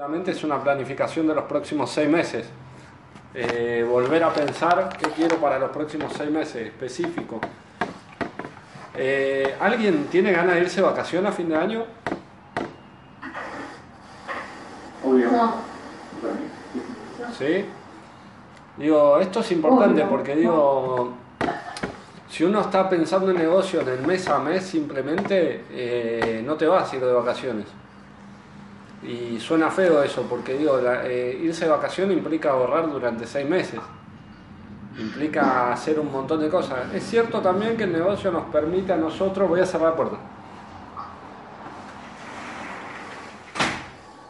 Realmente es una planificación de los próximos seis meses. Eh, volver a pensar qué quiero para los próximos seis meses, específico. Eh, ¿Alguien tiene ganas de irse de vacaciones a fin de año? Obvio. ¿Sí? Digo, esto es importante porque digo, si uno está pensando en negocio en el mes a mes, simplemente eh, no te vas a ir de vacaciones. Y suena feo eso, porque digo, eh, irse de vacaciones implica ahorrar durante seis meses. Implica hacer un montón de cosas. Es cierto también que el negocio nos permite a nosotros, voy a cerrar la puerta.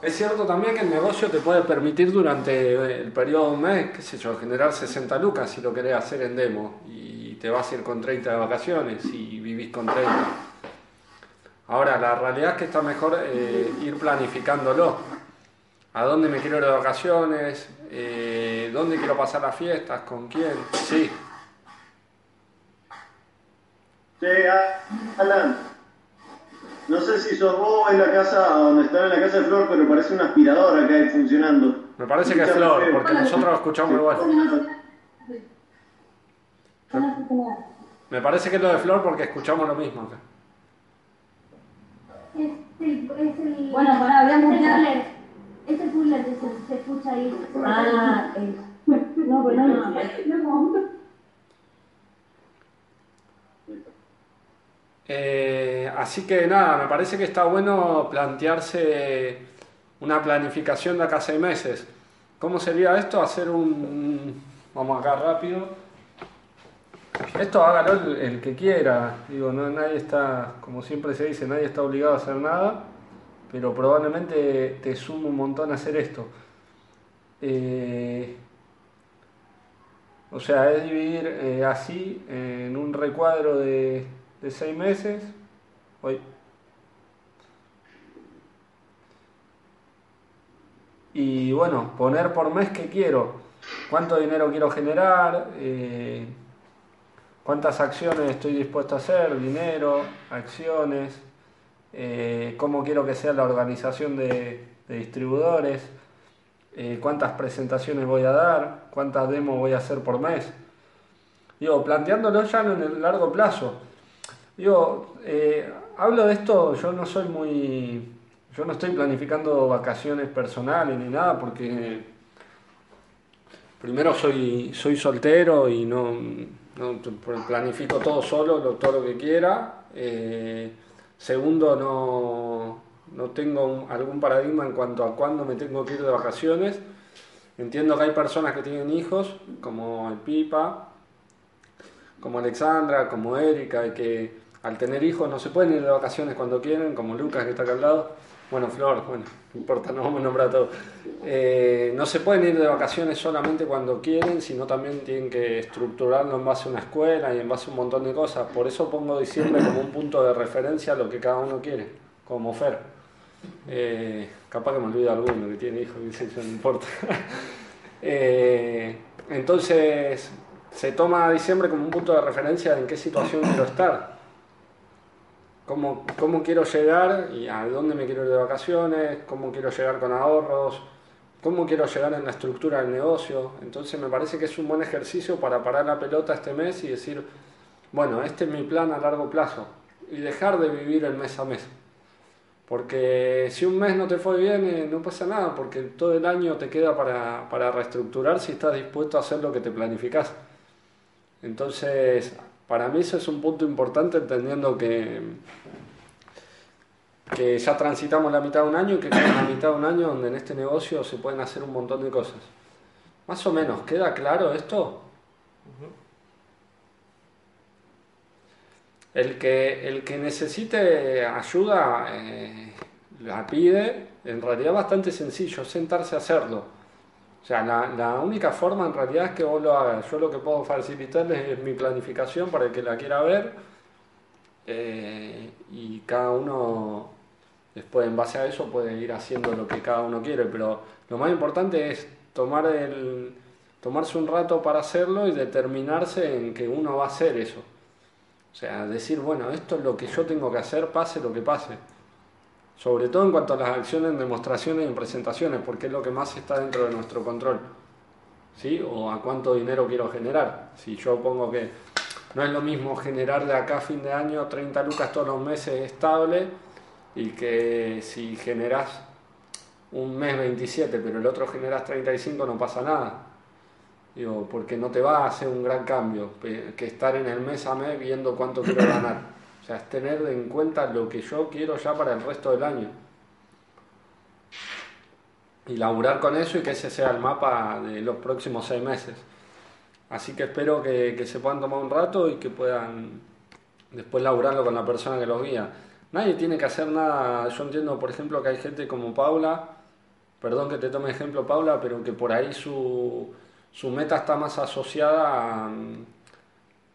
Es cierto también que el negocio te puede permitir durante el periodo de un mes, qué sé yo, generar 60 lucas si lo querés hacer en demo y te vas a ir con 30 de vacaciones y vivís con 30. Ahora, la realidad es que está mejor eh, ir planificándolo. ¿A dónde me quiero ir de vacaciones? Eh, ¿Dónde quiero pasar las fiestas? ¿Con quién? Sí. Che, Alan. No sé si sos vos en la casa, donde están en la casa de Flor, pero parece una aspiradora que hay funcionando. Me parece que es Flor, porque nosotros lo escuchamos igual. Me parece que es lo de Flor porque escuchamos lo mismo acá. Es es el, Bueno, pará, voy a es el mutear. cooler. Es el cooler que se, se escucha ahí. Ah, eh, no, pero no, no. Eh, así que nada, me parece que está bueno plantearse una planificación de acá a seis meses. ¿Cómo sería esto? Hacer un... Vamos acá rápido. Esto hágalo el, que quiera. Digo, no, nadie está, como siempre se dice, nadie está obligado a hacer nada, pero probablemente te suma un montón hacer esto. Eh, o sea, es dividir eh, así en un recuadro de, de seis meses. Hoy. Y bueno, poner por mes qué quiero, cuánto dinero quiero generar, eh, cuántas acciones estoy dispuesto a hacer, dinero, acciones, eh, cómo quiero que sea la organización de, distribuidores, eh, cuántas presentaciones voy a dar, cuántas demos voy a hacer por mes. Digo, planteándolo ya en el largo plazo. Digo, eh, hablo de esto, yo no soy muy... Yo no estoy planificando vacaciones personales ni nada porque primero soy, soy soltero y no, no planifico todo solo, lo- todo lo que quiera. Eh, segundo, no, no tengo algún paradigma en cuanto a cuándo me tengo que ir de vacaciones. Entiendo que hay personas que tienen hijos, como el Pipa, como Alexandra, como Erika, que al tener hijos no se pueden ir de vacaciones cuando quieren, como Lucas que está acá al. Bueno, Flor, bueno, no importa, no vamos a nombrar todo. Eh, no se pueden ir de vacaciones solamente cuando quieren, sino también tienen que estructurarlo en base a una escuela y en base a un montón de cosas. Por eso pongo diciembre como un punto de referencia a lo que cada uno quiere, como Fer. Eh, capaz que me olvido alguno que tiene hijos, no importa. Eh, entonces, se toma diciembre como un punto de referencia en qué situación quiero estar. Cómo, cómo quiero llegar y a dónde me quiero ir de vacaciones, cómo quiero llegar con ahorros, cómo quiero llegar en la estructura del negocio. Entonces me parece que es un buen ejercicio para parar la pelota este mes y decir, bueno, este es mi plan a largo plazo y dejar de vivir el mes a mes. Porque si un mes no te fue bien, eh, no pasa nada, porque todo el año te queda para, para reestructurar si estás dispuesto a hacer lo que te planificás. Entonces, para mí eso es un punto importante, entendiendo que, que ya transitamos la mitad de un año y que queda la mitad de un año donde en este negocio se pueden hacer un montón de cosas. Más o menos, ¿queda claro esto? El que, el que necesite ayuda eh, la pide en realidad bastante sencillo, sentarse a hacerlo. O sea, la, la única forma en realidad es que vos lo hagas. Yo lo que puedo facilitarles es mi planificación para el que la quiera ver eh, y cada uno después en base a eso puede ir haciendo lo que cada uno quiere, pero lo más importante es tomar el, tomarse un rato para hacerlo y determinarse en que uno va a hacer eso. O sea, decir, bueno, esto es lo que yo tengo que hacer, pase lo que pase. Sobre todo en cuanto a las acciones, demostraciones y presentaciones, porque es lo que más está dentro de nuestro control. ¿Sí? O a cuánto dinero quiero generar. Si yo pongo que no es lo mismo generar de acá a fin de año 30 lucas todos los meses estable y que si generas un mes 27 pero el otro generas 35 no pasa nada. Digo, porque no te va a hacer un gran cambio que estar en el mes a mes viendo cuánto quiero ganar. Sea, es tener en cuenta lo que yo quiero ya para el resto del año. Y laburar con eso y que ese sea el mapa de los próximos seis meses. Así que espero que, que se puedan tomar un rato y que puedan después laburarlo con la persona que los guía. Nadie tiene que hacer nada. Yo entiendo, por ejemplo, que hay gente como Paula, perdón que te tome ejemplo Paula, pero que por ahí su, su meta está más asociada a,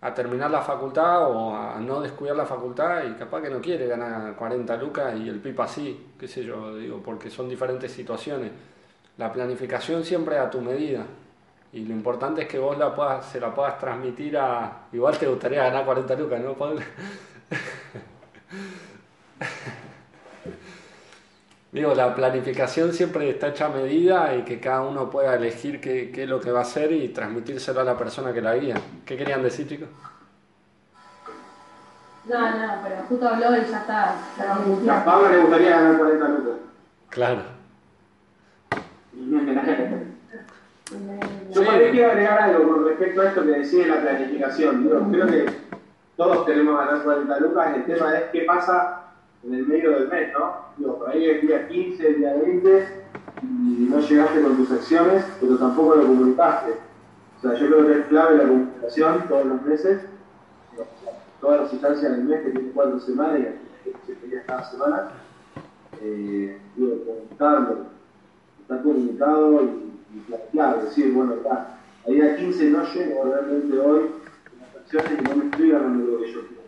a, terminar la facultad o a no descuidar la facultad y capaz que no quiere ganar 40 lucas y el pipa sí, qué sé yo, digo, porque son diferentes situaciones. La planificación siempre a tu medida. Y lo importante es que vos la puedas, se la puedas transmitir a... Igual te gustaría ganar 40 lucas, ¿no, Paula? Digo, la planificación siempre está hecha a medida y que cada uno pueda elegir qué, qué, es lo que va a hacer y transmitírselo a la persona que la guía. ¿Qué querían decir, chicos? No, no, pero justo habló y ya está. A Pablo le gustaría ganar 40 lucas. Claro. Yo sí. quiero agregar algo con respecto a esto que decía la planificación. Digo, creo que todos queremos ganar 40 lucas, el tema es qué pasa en el medio del mes, ¿no? Digo, por ahí el día 15, el día 20, y no llegaste con tus acciones, pero tampoco lo comunicaste. O sea, yo creo que es clave la comunicación todos los meses, todas las instancias del mes que tiene cuatro semanas y siete días cada semana, eh, digo, comunicarlo, estar comunicado y, y decir, bueno, ya, a día 15 no llego realmente hoy las acciones y no me estoy ganando lo que yo quiero.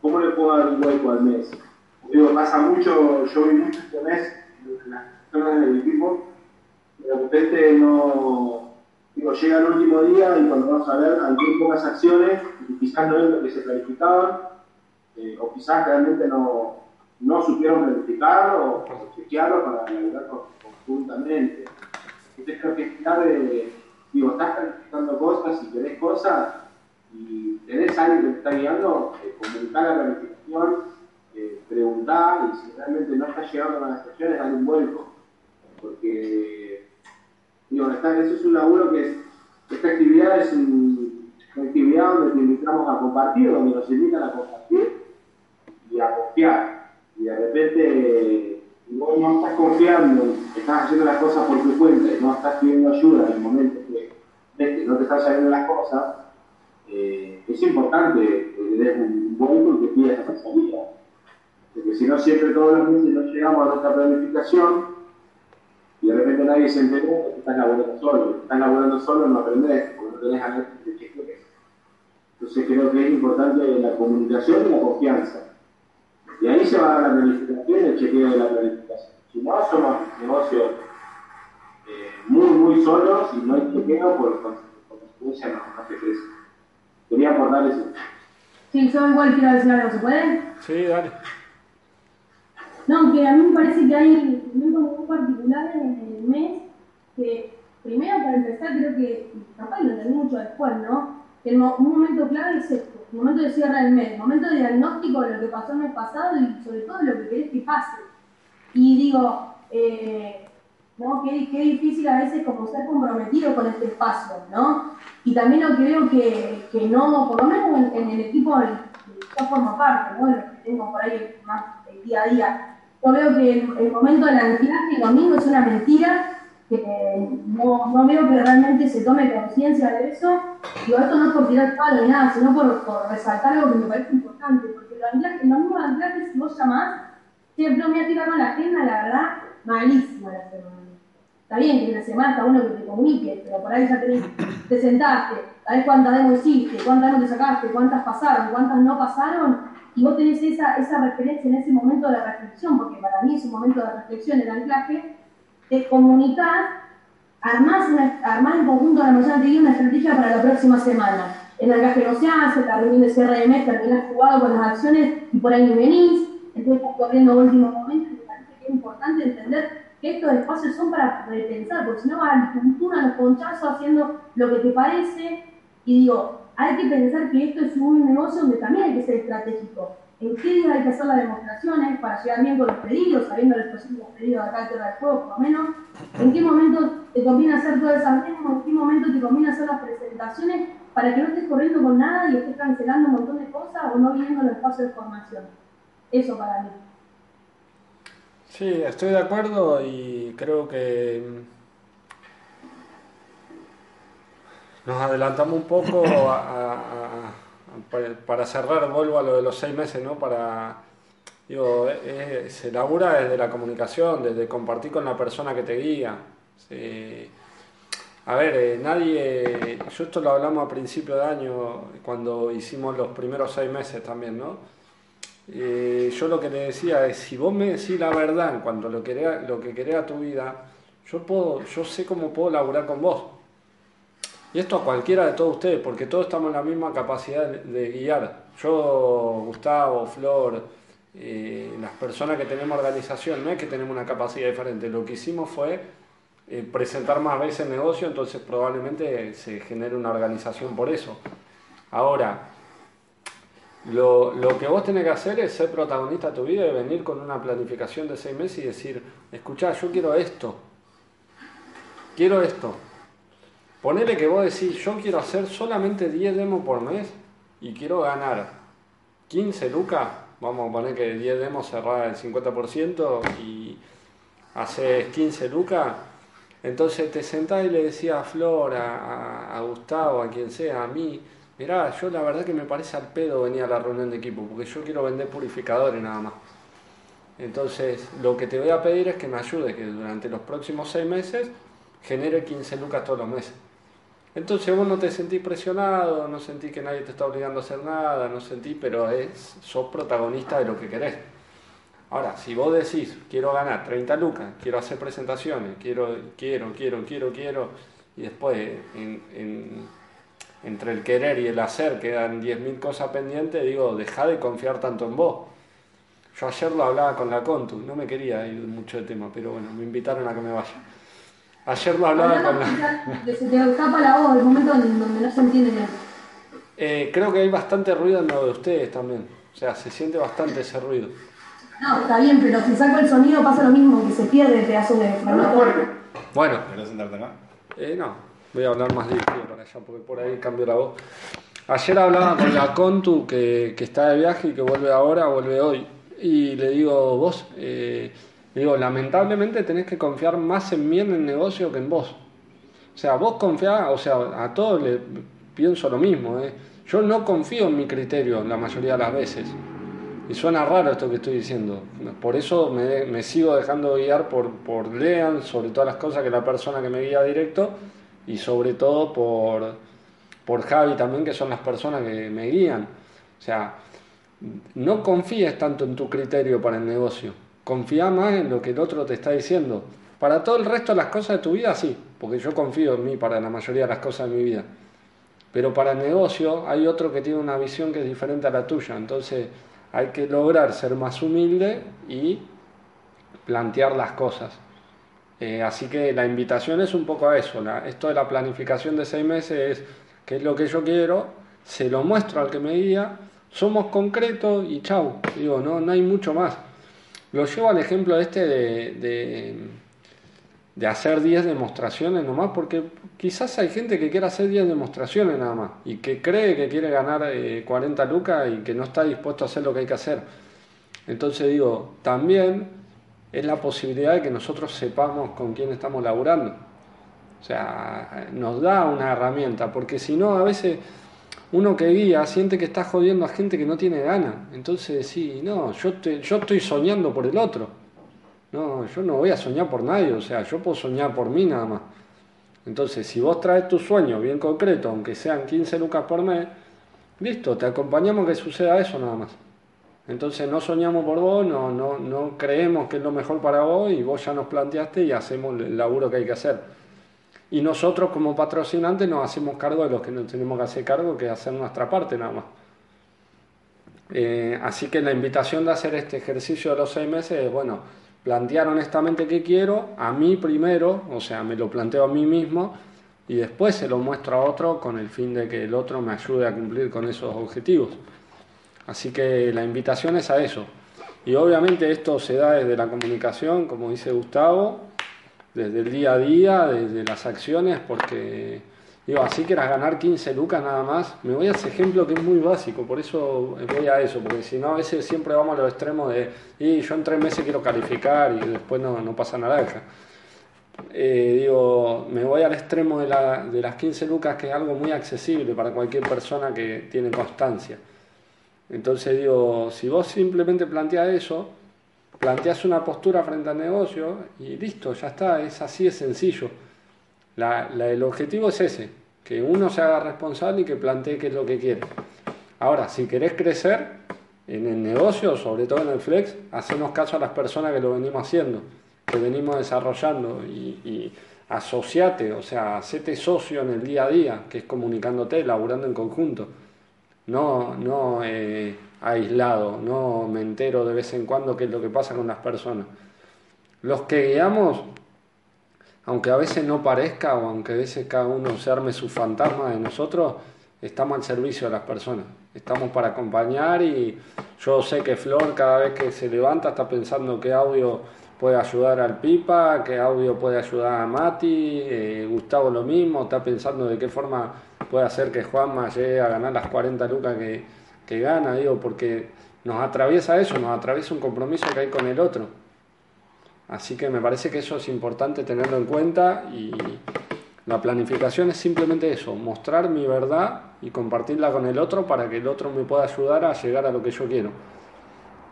¿Cómo le puedo dar un hueco al mes? Digo, pasa mucho, yo vi mucho este mes en las zonas del equipo, de repente no, digo, llega el último día y cuando vamos a ver, hay muy pocas acciones y quizás no es lo que se planificaban, eh, o quizás realmente no, no supieron planificar o, o chequearlo para laburar conjuntamente. Entonces creo que es clave, digo, estás planificando cosas y querés cosas y tenés alguien que te está guiando, eh, comunicar la planificación preguntar y si realmente no está llegando a las estaciones, darle un vuelco. Porque, digo, está, eso es un laburo que es, esta actividad es un, una actividad donde te invitamos a compartir, donde nos invitan a compartir y a confiar. Y de repente, vos no estás confiando, estás haciendo las cosas por tu cuenta y no estás pidiendo ayuda en el momento que que no te están saliendo las cosas, eh, es importante que des un vuelco y que pidas esa salida. Porque si no, siempre todos los meses no llegamos a nuestra planificación y de repente nadie se enteró que estás laburando solo. Estás laburando solo no aprendés, porque no tenés a nadie que te chequee. Entonces creo que es importante la comunicación y la confianza. Y ahí se va a dar la planificación y el chequeo de la planificación. Si no, somos negocios eh, muy, muy solos y no hay chequeo, por consecuencia no, no se crece. Quería aportar eso. Sí, yo igual quiero decir algo, ¿se puede? Sí, dale. No, que a mí me parece que hay momentos muy particulares en el mes que, primero para empezar, creo que, capaz lo entendí mucho después, ¿no? Que el un momento clave es esto, el momento de cierre del mes, el momento de diagnóstico de lo que pasó el mes pasado y sobre todo de lo que querés que pase. Y digo, eh, ¿no? Qué, qué difícil a veces como ser comprometido con este espacio, ¿no? Y también lo creo que, que no, por lo menos en, en el equipo que yo formo parte, ¿no? Los que tengo por ahí más el día a día, yo veo que el, el momento del anclaje el domingo es una mentira, que no, no veo que realmente se tome conciencia de eso. Digo, esto no es por tirar palo ni nada, sino por, por resaltar algo que me parece importante, porque el, anclaje, el domingo de anclaje, si vos llamás, siempre me voy a tirar con la agenda, la verdad, malísima la semana. Está bien que en la semana está bueno que te comuniques, pero por ahí ya te sentaste, sabés cuántas demos hiciste, cuántas no te sacaste, cuántas pasaron, cuántas no pasaron, y vos tenés esa, esa referencia en ese momento de reflexión, porque para mí es un momento de reflexión, el anclaje, te comunicás, armás, una, en conjunto la mañana anterior una estrategia para la próxima semana. El anclaje no se hace, la reunión de cierre de mes terminás jugado con las acciones y por ahí no venís, entonces estás corriendo último momento, me parece que es importante entender que estos espacios son para repensar, porque si no vas a la cultura, a los ponchazos, haciendo lo que te parece, y digo, hay que pensar que esto es un negocio donde también hay que ser estratégico. ¿En qué día hay que hacer las demostraciones para llegar bien con los pedidos, sabiendo los posibles pedidos de acá de del juego, por lo menos? ¿En qué momento te conviene hacer todas esas demos? ¿En qué momento te conviene hacer las presentaciones para que no estés corriendo con nada y estés cancelando un montón de cosas o no viendo los espacios de formación? Eso para mí. Sí, estoy de acuerdo y creo que nos adelantamos un poco a, para cerrar, vuelvo a lo de los seis meses, ¿no? Para, digo, eh, se labura desde la comunicación, desde compartir con la persona que te guía. A ver, eh, nadie, yo esto lo hablamos a principio de año, cuando hicimos los primeros seis meses también, ¿no? Eh, yo lo que le decía es, si vos me decís la verdad en cuanto a lo que, lo que querés a tu vida, yo, puedo, yo sé cómo puedo laburar con vos. Y esto a cualquiera de todos ustedes, porque todos estamos en la misma capacidad de, guiar. Yo, Gustavo, Flor, eh, las personas que tenemos organización, no es que tenemos una capacidad diferente, lo que hicimos fue eh, presentar más veces el negocio, entonces probablemente se genere una organización por eso. Ahora, lo, lo, que vos tenés que hacer es ser protagonista de tu vida y venir con una planificación de seis meses y decir, escuchá, yo quiero esto, quiero esto. Ponele que vos decís, yo quiero hacer solamente 10 demos por mes y quiero ganar 15 lucas, vamos a poner que 10 demos cerrar el 50% y haces 15 lucas, entonces te sentás y le decís a Flor, a, a Gustavo, a quien sea, a mí, mirá, yo la verdad que me parece al pedo venir a la reunión de equipo, porque yo quiero vender purificadores nada más. Entonces, lo que te voy a pedir es que me ayude, que durante los próximos seis meses genere 15 lucas todos los meses. Entonces vos no te sentís presionado, no sentís que nadie te está obligando a hacer nada, no sentís, pero es, sos protagonista de lo que querés. Ahora, si vos decís, quiero ganar 30 lucas, quiero hacer presentaciones, quiero, quiero, quiero, quiero, quiero, y después en entre el querer y el hacer quedan 10.000 cosas pendientes, digo, deja de confiar tanto en vos. Yo ayer lo hablaba con la Contu, no me quería ir mucho de tema, pero bueno, me invitaron a que me vaya. Ayer lo hablaba con la... Se te escapa la voz, el momento donde no se entiende bien. Eh, creo que hay bastante ruido en lo de ustedes también. O sea, se siente bastante ese ruido. No, está bien, pero si saco el sonido pasa lo mismo, que se pierde el pedazo de... Bueno. ¿Querés sentarte acá? Eh, no. Voy a hablar más dirigido para allá, porque por ahí cambio la voz. Ayer hablaba con la Contu, que, que está de viaje y que vuelve ahora, vuelve hoy. Y le digo, vos, eh, digo, lamentablemente tenés que confiar más en mí en el negocio que en vos. O sea, vos confiás, o sea, a todos le pienso lo mismo. ¿eh? Yo no confío en mi criterio la mayoría de las veces. Y suena raro esto que estoy diciendo. Por eso me, me sigo dejando guiar por, por Lean, sobre todas las cosas que la persona que me guía directo y sobre todo por, por Javi también, que son las personas que me guían. O sea, no confíes tanto en tu criterio para el negocio, confía más en lo que el otro te está diciendo. Para todo el resto de las cosas de tu vida, sí, porque yo confío en mí para la mayoría de las cosas de mi vida. Pero para el negocio hay otro que tiene una visión que es diferente a la tuya. Entonces hay que lograr ser más humilde y plantear las cosas. Eh, así que la invitación es un poco a eso. esto de la planificación de seis meses es qué es lo que yo quiero, se lo muestro al que me guía, somos concretos y chau. Digo, no, no hay mucho más. Lo llevo al ejemplo este de, de, hacer 10 demostraciones nomás, porque quizás hay gente que quiere hacer 10 demostraciones nada más y que cree que quiere ganar 40 eh, lucas y que no está dispuesto a hacer lo que hay que hacer. Entonces digo, también es la posibilidad de que nosotros sepamos con quién estamos laburando. O sea, nos da una herramienta, porque si no, a veces uno que guía siente que está jodiendo a gente que no tiene ganas. Entonces, sí, no, yo, yo estoy soñando por el otro. No, yo no voy a soñar por nadie, o sea, yo puedo soñar por mí nada más. Entonces, si vos traes tu sueño bien concreto, aunque sean 15 lucas por mes, listo, te acompañamos que suceda eso nada más. Entonces no soñamos por vos, no, no, no creemos que es lo mejor para vos y vos ya nos planteaste y hacemos el laburo que hay que hacer. Y nosotros como patrocinantes nos hacemos cargo de lo que nos tenemos que hacer cargo, que hacer nuestra parte nada más. Eh, así que la invitación de hacer este ejercicio de los seis meses es, bueno, plantear honestamente qué quiero, a mí primero, o sea, me lo planteo a mí mismo y después se lo muestro a otro con el fin de que el otro me ayude a cumplir con esos objetivos. Así que la invitación es a eso. Y obviamente esto se da desde la comunicación, como dice Gustavo, desde el día a día, desde las acciones, porque digo, así quieras ganar 15 lucas nada más, me voy a ese ejemplo que es muy básico, por eso voy a eso, porque si no a veces siempre vamos a los extremos de, y yo en tres meses quiero calificar y después no, no pasa naranja. Eh, digo, me voy al extremo de, la, de las 15 lucas, que es algo muy accesible para cualquier persona que tiene constancia. Entonces digo, si vos simplemente planteas eso, planteas una postura frente al negocio y listo, ya está, es así, es sencillo. La, el objetivo es ese, que uno se haga responsable y que plantee qué es lo que quiere. Ahora, si querés crecer en el negocio, sobre todo en el flex, hacemos caso a las personas que lo venimos haciendo, que venimos desarrollando y, asociate, o sea, hacete socio en el día a día, que es comunicándote, laburando en conjunto no, no eh, aislado, no me entero de vez en cuando qué es lo que pasa con las personas. Los que guiamos, aunque a veces no parezca o aunque a veces cada uno se arme su fantasma de nosotros, estamos al servicio de las personas. Estamos para acompañar y yo sé que Flor cada vez que se levanta está pensando qué audio puede ayudar al Pipa, qué audio puede ayudar a Mati, eh, Gustavo lo mismo, está pensando de qué forma puede hacer que Juanma llegue a ganar las 40 lucas que, que gana, digo, porque nos atraviesa eso, nos atraviesa un compromiso que hay con el otro. Así que me parece que eso es importante tenerlo en cuenta y la planificación es simplemente eso, mostrar mi verdad y compartirla con el otro para que el otro me pueda ayudar a llegar a lo que yo quiero.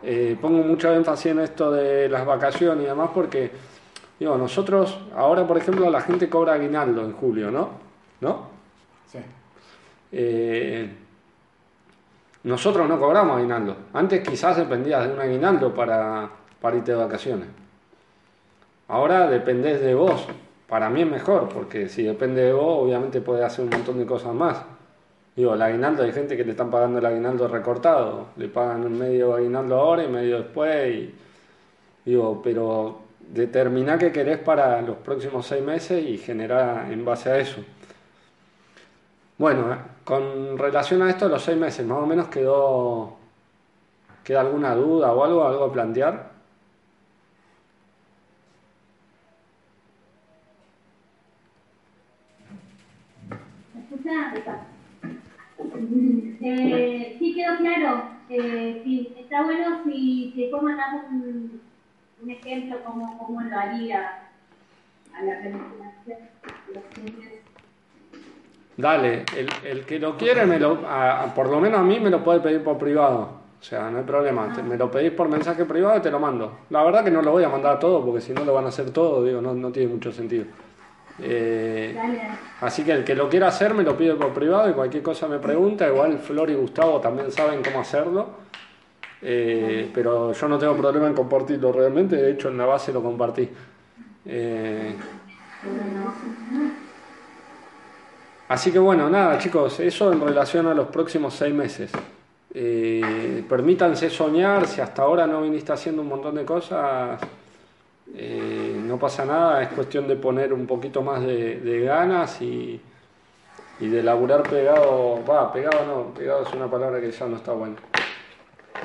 Eh, pongo mucho énfasis en esto de las vacaciones y demás porque, digo, nosotros, ahora por ejemplo, la gente cobra aguinaldo en julio, ¿no? ¿No? Eh, nosotros no cobramos aguinaldo. Antes quizás dependías de un aguinaldo para, irte de vacaciones. Ahora dependés de vos. Para mí es mejor, porque si depende de vos, obviamente puedes hacer un montón de cosas más. Digo, el aguinaldo, hay gente que le están pagando el aguinaldo recortado. Le pagan un medio aguinaldo ahora y medio después. digo, pero determina qué querés para los próximos seis meses y generar en base a eso. Bueno, con relación a esto, los seis meses, más o menos quedó. ¿Queda alguna duda o algo, algo a plantear? Eh, sí quedó claro. Eh, está bueno si te mandas un, un ejemplo como cómo lo haría a la planificación. Dale, el, el, que lo quiere, me lo, por lo menos a mí me lo puede pedir por privado. O sea, no hay problema. me lo pedís por mensaje privado y te lo mando. La verdad que no lo voy a mandar todo porque si no lo van a hacer todo, digo, no, no tiene mucho sentido. Eh, así que el que lo quiera hacer me lo pide por privado y cualquier cosa me pregunta. Igual Flor y Gustavo también saben cómo hacerlo. Eh, pero yo no tengo problema en compartirlo realmente. De hecho, en la base lo compartí. Eh, Así que bueno, nada chicos, eso en relación a los próximos seis meses. Eh, permítanse soñar, si hasta ahora no viniste haciendo un montón de cosas, eh, no pasa nada, es cuestión de poner un poquito más de, ganas y, de laburar pegado, va, pegado no, pegado es una palabra que ya no está buena.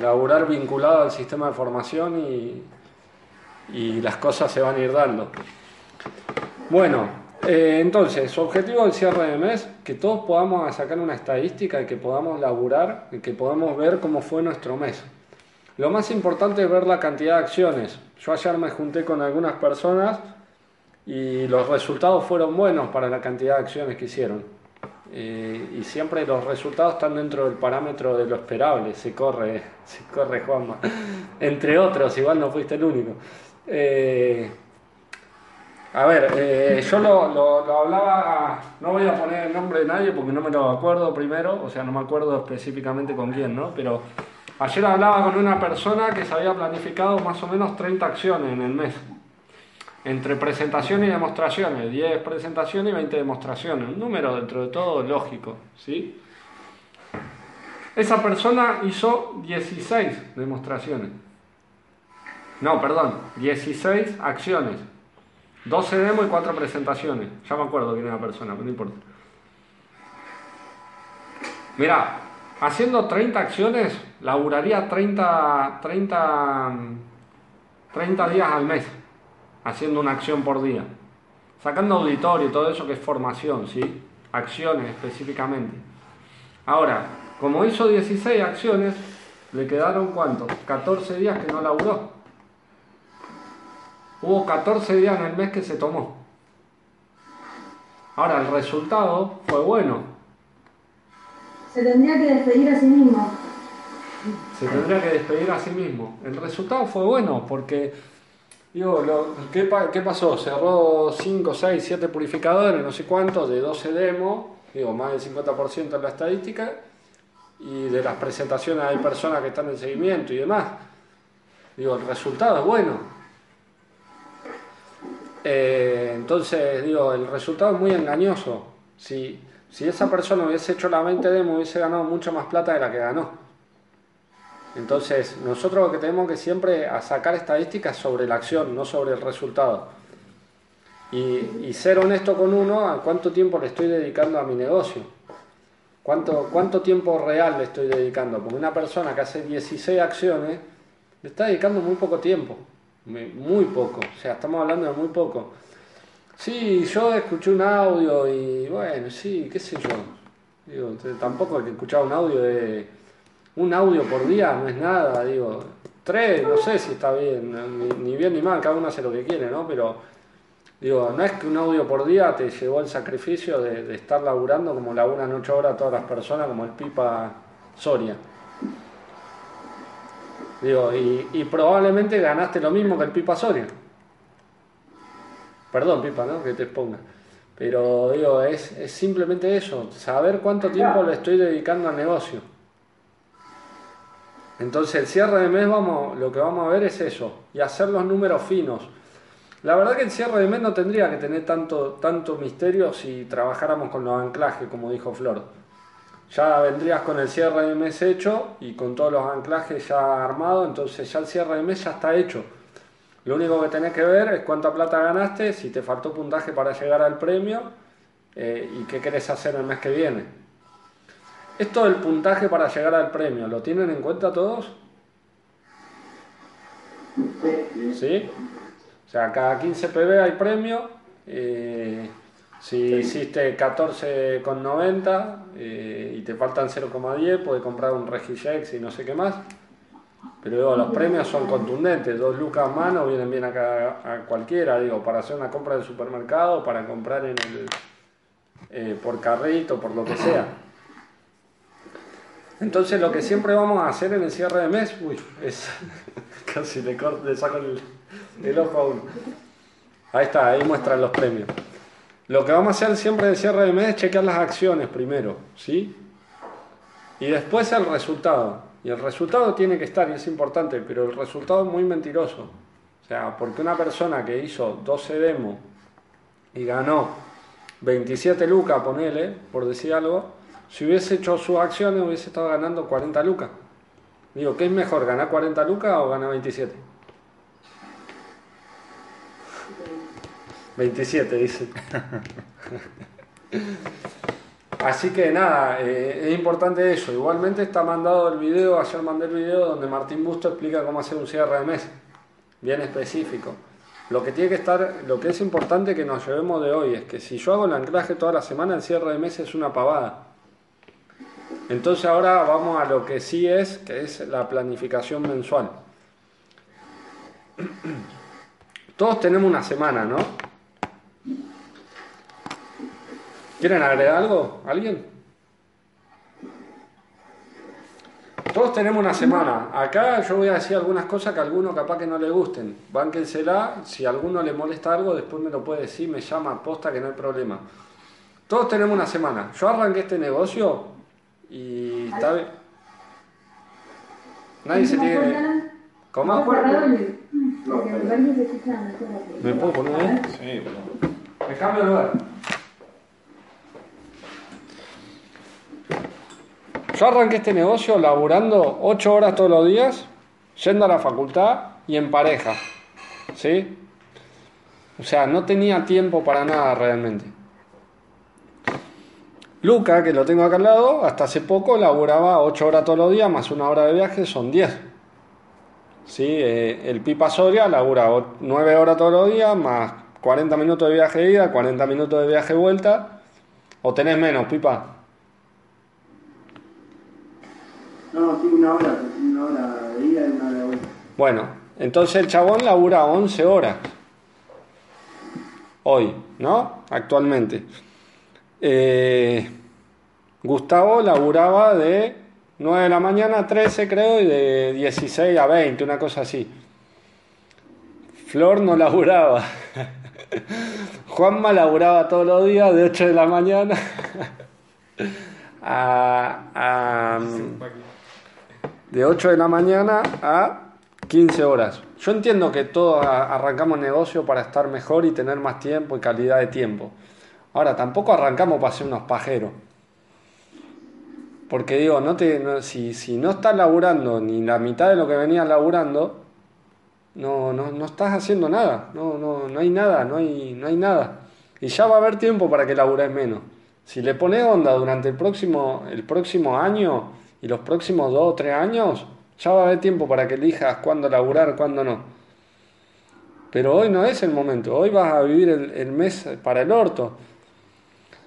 Laburar vinculado al sistema de formación y, y las cosas se van a ir dando. Bueno, eh, entonces, su objetivo del cierre de mes, que todos podamos sacar una estadística y que podamos laburar y que podamos ver cómo fue nuestro mes. Lo más importante es ver la cantidad de acciones. Yo ayer me junté con algunas personas y los resultados fueron buenos para la cantidad de acciones que hicieron. Eh, y siempre los resultados están dentro del parámetro de lo esperable. Se corre, se corre Juanma. Entre otros, igual no fuiste el único. Eh, a ver, eh, yo lo, hablaba, no voy a poner el nombre de nadie porque no me lo acuerdo primero, o sea, no me acuerdo específicamente con quién, ¿no? Pero ayer hablaba con una persona que se había planificado más o menos 30 acciones en el mes, entre presentaciones y demostraciones, 10 presentaciones y 20 demostraciones, un número dentro de todo lógico, ¿sí? Esa persona hizo 16 demostraciones. No, perdón, 16 acciones. 12 demos y 4 presentaciones. Ya me acuerdo quién era la persona, pero no importa. Mira, haciendo 30 acciones, laburaría 30, 30, 30 días al mes, haciendo una acción por día. Sacando auditorio y todo eso que es formación, ¿sí? Acciones específicamente. Ahora, como hizo 16 acciones, le quedaron cuánto? 14 días que no laburó. Hubo 14 días en el mes que se tomó. Ahora, el resultado fue bueno. Se tendría que despedir a sí mismo. Se tendría que despedir a sí mismo. El resultado fue bueno porque, digo, lo- ¿qué, pa- qué pasó? Cerró 5, 6, 7 purificadores, no sé cuántos, de 12 demos, digo, más del 50% en la estadística, y de las presentaciones hay personas que están en seguimiento y demás. Digo, el resultado es bueno. Eh, entonces, digo, el resultado es muy engañoso. Si, si esa persona hubiese hecho la 20 demo, hubiese ganado mucho más plata de la que ganó. Entonces, nosotros lo que tenemos que siempre a sacar estadísticas sobre la acción, no sobre el resultado. Y, y ser honesto con uno a cuánto tiempo le estoy dedicando a mi negocio. ¿Cuánto, ¿Cuánto tiempo real le estoy dedicando? Porque una persona que hace 16 acciones le está dedicando muy poco tiempo. Muy poco. O sea, estamos hablando de muy poco. Sí, yo escuché un audio y bueno, sí, qué sé yo. Digo, tampoco el que escuchaba un audio de un audio por día no es nada, digo. Tres, no sé si está bien, ni, bien ni mal, cada uno hace lo que quiere, ¿no? Pero digo, no es que un audio por día te llevó el sacrificio de, de estar laburando como laburan ocho horas todas las personas, como el Pipa Soria. Digo, y, y probablemente ganaste lo mismo que el Pipa Soria. Perdón, Pipa, ¿no? Que te exponga. Pero digo, es, es simplemente eso, saber cuánto tiempo le estoy dedicando al negocio. Entonces el cierre de mes vamos, lo que vamos a ver es eso, y hacer los números finos. La verdad que el cierre de mes no tendría que tener tanto, tanto misterio si trabajáramos con los anclajes, como dijo Flor. Ya vendrías con el cierre de mes hecho y con todos los anclajes ya armados, entonces ya el cierre de mes ya está hecho. Lo único que tenés que ver es cuánta plata ganaste, si te faltó puntaje para llegar al premio eh, y qué querés hacer el mes que viene. Esto del puntaje para llegar al premio, ¿lo tienen en cuenta todos? ¿Sí? O sea, cada 15 PB hay premio. eh, si hiciste 14,90 eh, y te faltan 0,10, puedes comprar un Regijex y no sé qué más. Pero digo, los premios son contundentes, dos lucas a mano vienen bien acá a cualquiera, digo, para hacer una compra del supermercado, para comprar en el eh, por carrito, por lo que sea. Entonces lo que siempre vamos a hacer en el cierre de mes, uy, es casi le, corto, le saco el, el ojo a uno. Ahí está, ahí muestran los premios. Lo que vamos a hacer siempre en el cierre de mes es chequear las acciones primero, ¿sí? Y después el resultado. Y el resultado tiene que estar, y es importante, pero el resultado es muy mentiroso. O sea, porque una persona que hizo 12 demos y ganó 27 lucas, ponele, por decir algo, si hubiese hecho sus acciones hubiese estado ganando 40 lucas. Digo, ¿qué es mejor, ganar 40 lucas o ganar 27? 27, dice. Así que nada, eh, es importante eso. Igualmente está mandado el video, ayer mandé el video donde Martín Busto explica cómo hacer un cierre de mes, bien específico. Lo que tiene que estar, lo que es importante que nos llevemos de hoy es que si yo hago el anclaje toda la semana, el cierre de mes es una pavada. Entonces ahora vamos a lo que sí es, que es la planificación mensual. Todos tenemos una semana, ¿no? ¿Quieren agregar algo? ¿Alguien? Todos tenemos una semana. Acá yo voy a decir algunas cosas que a alguno capaz que no le gusten. Bánquensela. Si a alguno le molesta algo, después me lo puede decir, me llama, posta que no hay problema. Todos tenemos una semana. Yo arranqué este negocio y está bien. Nadie se tiene. ¿Cómo? Me parece que se escucha mejor aquí. ¿Me puedo poner ahí? Sí, pero... Me cambio de lugar. Yo arranqué este negocio laburando 8 horas todos los días, yendo a la facultad y en pareja. ¿Sí? O sea, no tenía tiempo para nada realmente. Luca, que lo tengo acá al lado, hasta hace poco laburaba 8 horas todos los días, más una hora de viaje, son 10. ¿Sí? Eh, el Pipa Soria labura 9 horas todos los días, más 40 minutos de viaje ida, 40 minutos de viaje vuelta. ¿O tenés menos, Pipa? No, sí, una hora, una hora de ida y una hora de vuelta. Bueno, entonces el chabón labura 11 horas. Hoy, ¿no? Actualmente. Eh, Gustavo laburaba de 9 de la mañana a 13, creo, y de 16 a 20, una cosa así. Flor no laburaba. Juanma laburaba todos los días de 8 de la mañana a, a- de 8 de la mañana a 15 horas. Yo entiendo que todos arrancamos negocio para estar mejor y tener más tiempo y calidad de tiempo. Ahora, tampoco arrancamos para ser unos pajeros. Porque digo, no si, no estás laburando ni la mitad de lo que venías laburando, no, no, estás haciendo nada. No, no, no hay nada, no hay, no hay nada. Y ya va a haber tiempo para que labures menos. Si le pones onda durante el próximo, el próximo año y los próximos dos o tres años, ya va a haber tiempo para que elijas cuándo laburar, cuándo no. Pero hoy no es el momento, hoy vas a vivir el, mes para el orto.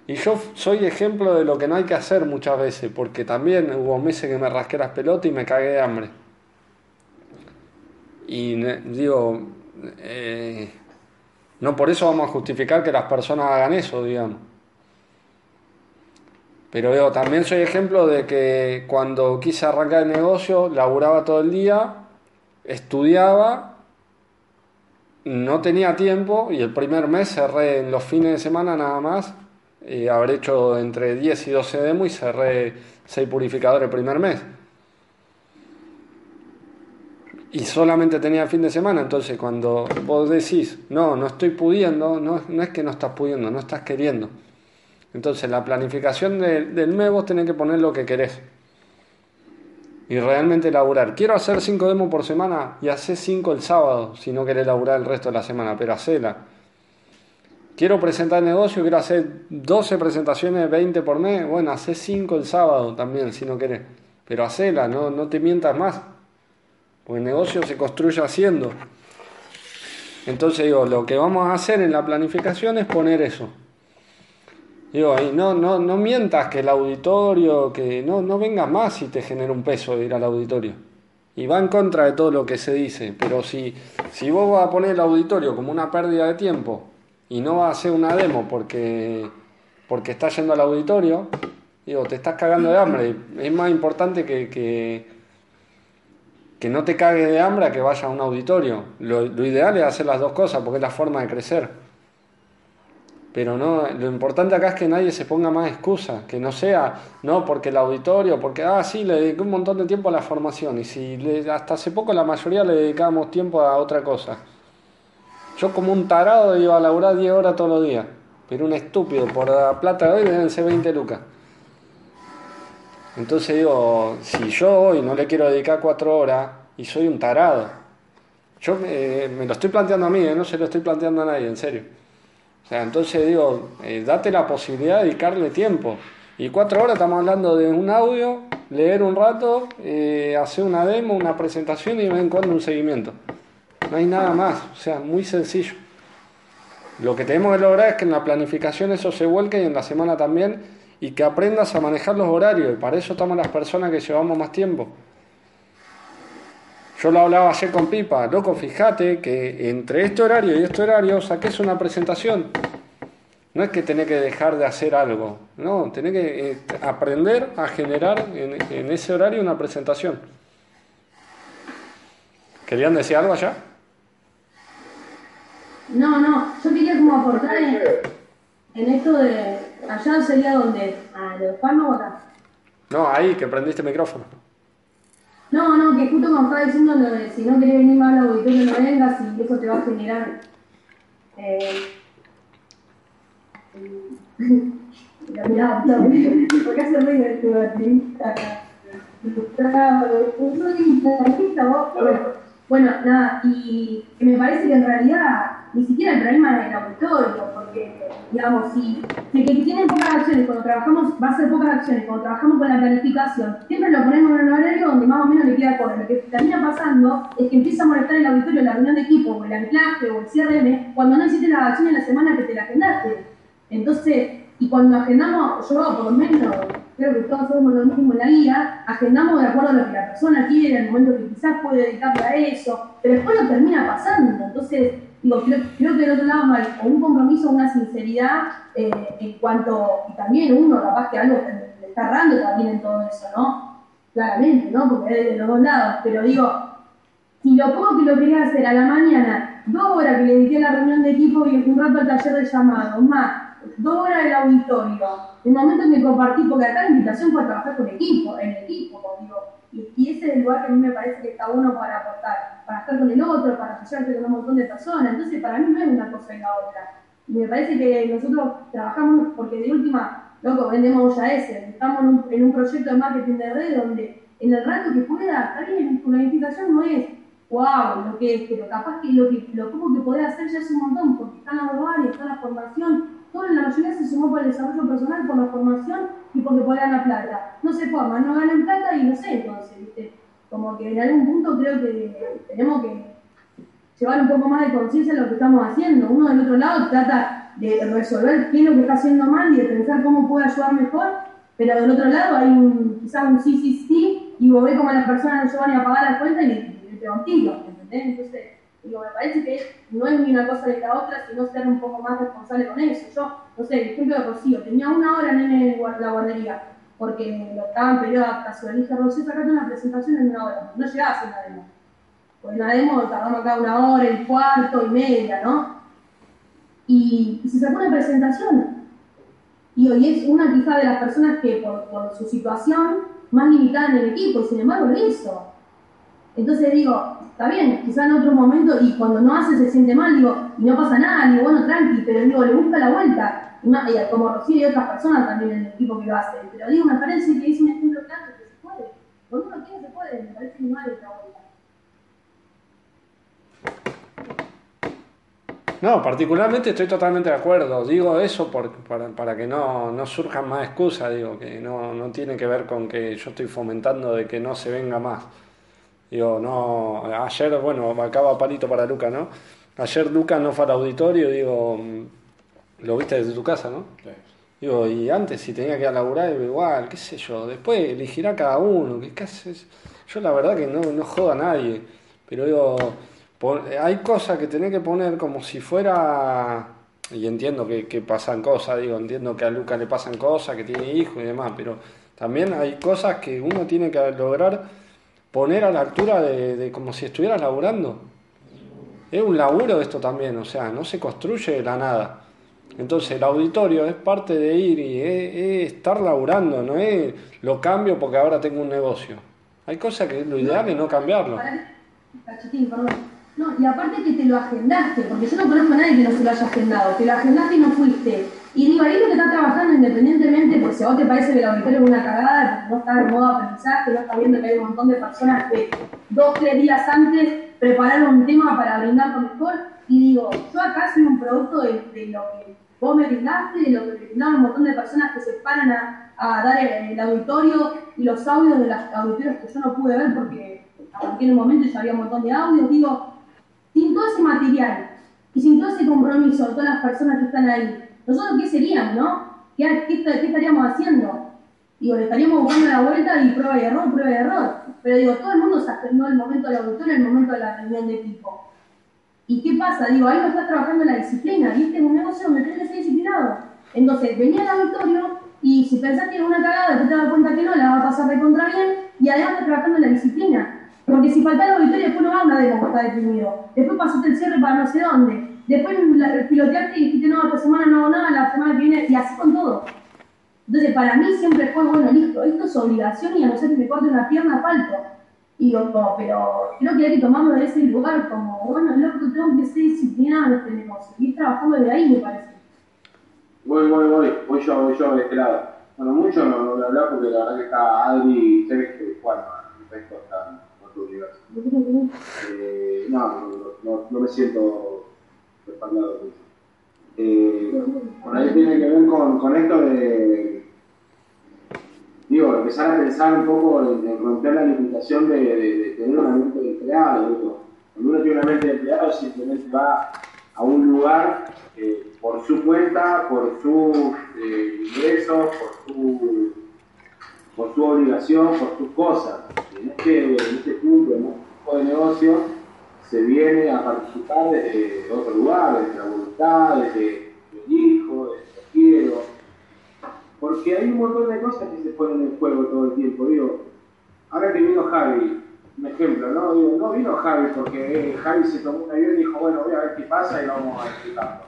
Y yo soy ejemplo de lo que no hay que hacer muchas veces, porque también hubo meses que me rasqué las pelotas y me cagué de hambre. Y digo, eh, no por eso vamos a justificar que las personas hagan eso, digamos. Pero digo, también soy ejemplo de que cuando quise arrancar el negocio, laburaba todo el día, estudiaba, no tenía tiempo y el primer mes cerré en los fines de semana nada más. Habré hecho entre 10 y 12 demos y cerré 6 purificadores el primer mes. Y solamente tenía fin de semana, entonces cuando vos decís, no, no estoy pudiendo, no, no es que no estás pudiendo, no estás queriendo. Entonces, la planificación de- del mes tenés que poner lo que querés. Y realmente laburar. Quiero hacer 5 demos por semana y hacer 5 el sábado, si no querés laburar el resto de la semana, pero hacela. Quiero presentar negocio, quiero hacer 12 presentaciones, 20 por mes. Bueno, hacer 5 el sábado también, si no querés. Pero hacela, no, no te mientas más. Porque el negocio se construye haciendo. Entonces digo, lo que vamos a hacer en la planificación es poner eso. Digo, no, no, no mientas que el auditorio, que no, no vengas más si te genera un peso de ir al auditorio. Y va en contra de todo lo que se dice. Pero si, si vos vas a poner el auditorio como una pérdida de tiempo y no vas a hacer una demo porque, porque estás yendo al auditorio, digo, te estás cagando de hambre. Es más importante que, que, que no te cagues de hambre a que vayas a un auditorio. Lo ideal es hacer las dos cosas porque es la forma de crecer. Pero no, lo importante acá es que nadie se ponga más excusa, que no sea, no, porque el auditorio, porque, ah, sí, le dediqué un montón de tiempo a la formación, y si le- hasta hace poco la mayoría le dedicábamos tiempo a otra cosa. Yo como un tarado iba a laburar 10 horas todos los días, pero un estúpido, por la plata de hoy deben ser 20 lucas. Entonces digo, si yo hoy no le quiero dedicar 4 horas y soy un tarado, yo me, lo estoy planteando a mí, ¿eh? no se lo estoy planteando a nadie, en serio. O sea, entonces digo, eh, date la posibilidad de dedicarle tiempo. Y cuatro horas estamos hablando de un audio, leer un rato, eh, hacer una demo, una presentación y de vez en cuando un seguimiento. No hay nada más, o sea, muy sencillo. Lo que tenemos que lograr es que en la planificación eso se vuelque y en la semana también y que aprendas a manejar los horarios. Y para eso estamos las personas que llevamos más tiempo. Yo lo hablaba ayer con Pipa, loco, fíjate que entre este horario y este horario saques una presentación. No es que tenés que dejar de hacer algo, no, tenés que eh, aprender a generar en, en ese horario una presentación. ¿Querían decir algo allá? No, no, yo quería como aportar en, en esto de. Allá sería donde. ¿A los panos o acá? No, ahí, que prendiste el micrófono. No, no, que justo como estaba diciendo lo de si no querés venir más al auditorio no vengas y eso te va a generar. Eh, la mirada, ¿por qué hace ruido activista? Bueno, nada, y me parece que en realidad ni siquiera el problema es el auditorio, porque, digamos, si, si que tiene pocas acciones, cuando trabajamos, va a ser pocas acciones, cuando trabajamos con la planificación, siempre lo ponemos en un horario donde más o menos le queda correr. Lo que termina pasando es que empieza a molestar el auditorio, la reunión de equipo, o el anclaje, o el CRM, cuando no hiciste las acciones la semana que te la agendaste. Entonces, y cuando agendamos, yo por lo menos, creo que todos sabemos lo mismo en la guía, agendamos de acuerdo a lo que la persona quiere, en el momento que quizás puede dedicarle a eso, pero después lo termina pasando. Entonces, digo, creo, que del otro lado hay un compromiso, una sinceridad eh, en cuanto, y también uno capaz que algo le está errando también en todo eso, ¿no? Claramente, ¿no? Porque es de los dos lados, pero digo, si lo poco que lo quería hacer a la mañana, dos horas que le dediqué a la reunión de equipo y un rato al taller de llamado, más dos horas del auditorio, el momento en que compartí, porque acá la invitación fue a trabajar con equipo, en equipo, digo, y, ese es el lugar que a mí me parece que está uno para aportar, para estar con el otro, para asociarse con un montón de personas, entonces para mí no es una cosa y la otra. Y me parece que nosotros trabajamos porque de última, loco, vendemos ya ese, estamos en un, proyecto de marketing de red donde en el rato que pueda, bien, la invitación no es wow, lo que es, pero capaz que lo, que, lo poco que podés hacer ya es un montón, porque está la global, está la formación, toda la mayoría se sumó por el desarrollo personal, por la formación y porque puede ganar plata. No se forman, no ganan plata y no sé, entonces, ¿viste? Como que en algún punto creo que tenemos que llevar un poco más de conciencia en lo que estamos haciendo. Uno del otro lado trata de resolver qué es lo que está haciendo mal y de pensar cómo puede ayudar mejor, pero del otro lado hay un, quizás un sí, sí, sí, y vos ves como las personas no llevan a pagar la cuenta y le, le ¿entendés? Entonces, Digo, me parece que no es ni una cosa ni la otra, sino ser un poco más responsable con eso. Yo, no sé, el ejemplo de Rocío, tenía una hora en la guardería, porque lo estaba en periodo de adaptación. Dije, Rocío, sacate una presentación en una hora. No llegaba a hacer una demo. Pues en la demo tardamos acá una hora, el cuarto y media, ¿no? Y, se sacó una presentación. Y hoy es una quizá de las personas que por, por su situación más limitada en el equipo, y sin embargo lo hizo. Entonces digo, está bien, quizá en otro momento, y cuando no hace se siente mal, digo, y no pasa nada, digo, bueno, tranqui, pero digo, le busca la vuelta. Y, más, y como Rocío y otras personas también en el equipo que lo hacen. Pero digo, me parece que es un ejemplo claro que se puede. Cuando uno quiere se puede, me parece que no hay otra vuelta. No, particularmente estoy totalmente de acuerdo. Digo eso por, para, para, que no, no, surjan más excusas, digo, que no, no tiene que ver con que yo estoy fomentando de que no se venga más. Digo, no, ayer, bueno, acaba palito para Luca, ¿no? Ayer Luca no fue al auditorio, digo, lo viste desde tu casa, ¿no? Sí. Digo, y antes si tenía que ir a laburar, igual, qué sé yo, después elegirá cada uno, que casi, yo la verdad que no, no joda a nadie, pero digo, hay cosas que tenés que poner como si fuera, y entiendo que, que pasan cosas, digo, entiendo que a Luca le pasan cosas, que tiene hijos y demás, pero también hay cosas que uno tiene que lograr poner a la altura de, de como si estuviera laburando. Es un laburo esto también, o sea, no se construye de la nada. Entonces el auditorio es parte de ir y es, es estar laburando, no es lo cambio porque ahora tengo un negocio. Hay cosas que lo ideal es no cambiarlo. Cachetín, perdón. No, y aparte que te lo agendaste, porque yo no conozco a nadie que no se lo haya agendado, que lo agendaste y no fuiste. Y digo, ahí lo que está trabajando independientemente, pues si a vos te parece que el auditorio es una cagada, no está en modo aprendizaje, no está viendo que hay un montón de personas que dos, tres días antes prepararon un tema para brindarlo mejor, y digo, yo acá soy un producto de, de lo que vos me brindaste, de lo que brindaron un montón de personas que se paran a, a dar el, el, auditorio y los audios de los auditorios que yo no pude ver porque en un momento ya había un montón de audios, digo, sin todo ese material y sin todo ese compromiso de todas las personas que están ahí, nosotros qué seríamos, ¿no? ¿Qué, qué, estaríamos haciendo? Digo, le estaríamos buscando la vuelta y prueba y error, prueba y error. Pero digo, todo el mundo se agendó el momento del auditorio, el momento de la reunión de equipo. ¿Y qué pasa? Digo, ahí no estás trabajando la disciplina, ¿viste? Es un negocio donde tenés que ser disciplinado. Entonces, venía el auditorio y si pensás que es una cagada, después te das cuenta que no, la va a pasar de contra bien y además estás trabajando en la disciplina. Porque si falta el auditorio, después no va a una demo, está deprimido. Después pasaste el cierre para no sé dónde. Después la, piloteaste y dijiste, no, esta semana no hago nada, la semana que viene, y así con todo. Entonces, para mí siempre fue, bueno, listo, esto es obligación y a no ser que me corte una pierna, falto. Y digo, como, pero creo que hay que tomarlo de ese lugar como, bueno, loco, tengo que ser disciplinado, tenemos, seguir trabajando de ahí, me parece. Voy, voy, voy, voy yo, voy yo de este lado. Bueno, mucho no, no voy a hablar porque la verdad que está Adri y Sergio que bueno, el resto está en otro universo. Eh, no, no, no, no me siento por. Eh, ahí tiene que ver con, esto de, digo, empezar a pensar un poco en, romper la limitación de, tener una mente de empleado. Cuando uno tiene una mente de empleado simplemente va a un lugar eh, por su cuenta, por sus eh, ingresos, por su, por su obligación, por sus cosas. En este, en este punto, en este tipo de negocio, se viene a participar desde otro lugar, desde la voluntad, desde el hijo, desde el quiero. Porque hay un montón de cosas que se ponen en juego todo el tiempo. Digo, ahora que vino Javi, un ejemplo, ¿no? Digo, no vino Javi porque eh, Javi se tomó un avión y dijo, bueno, voy a ver qué pasa y vamos a explicarlo.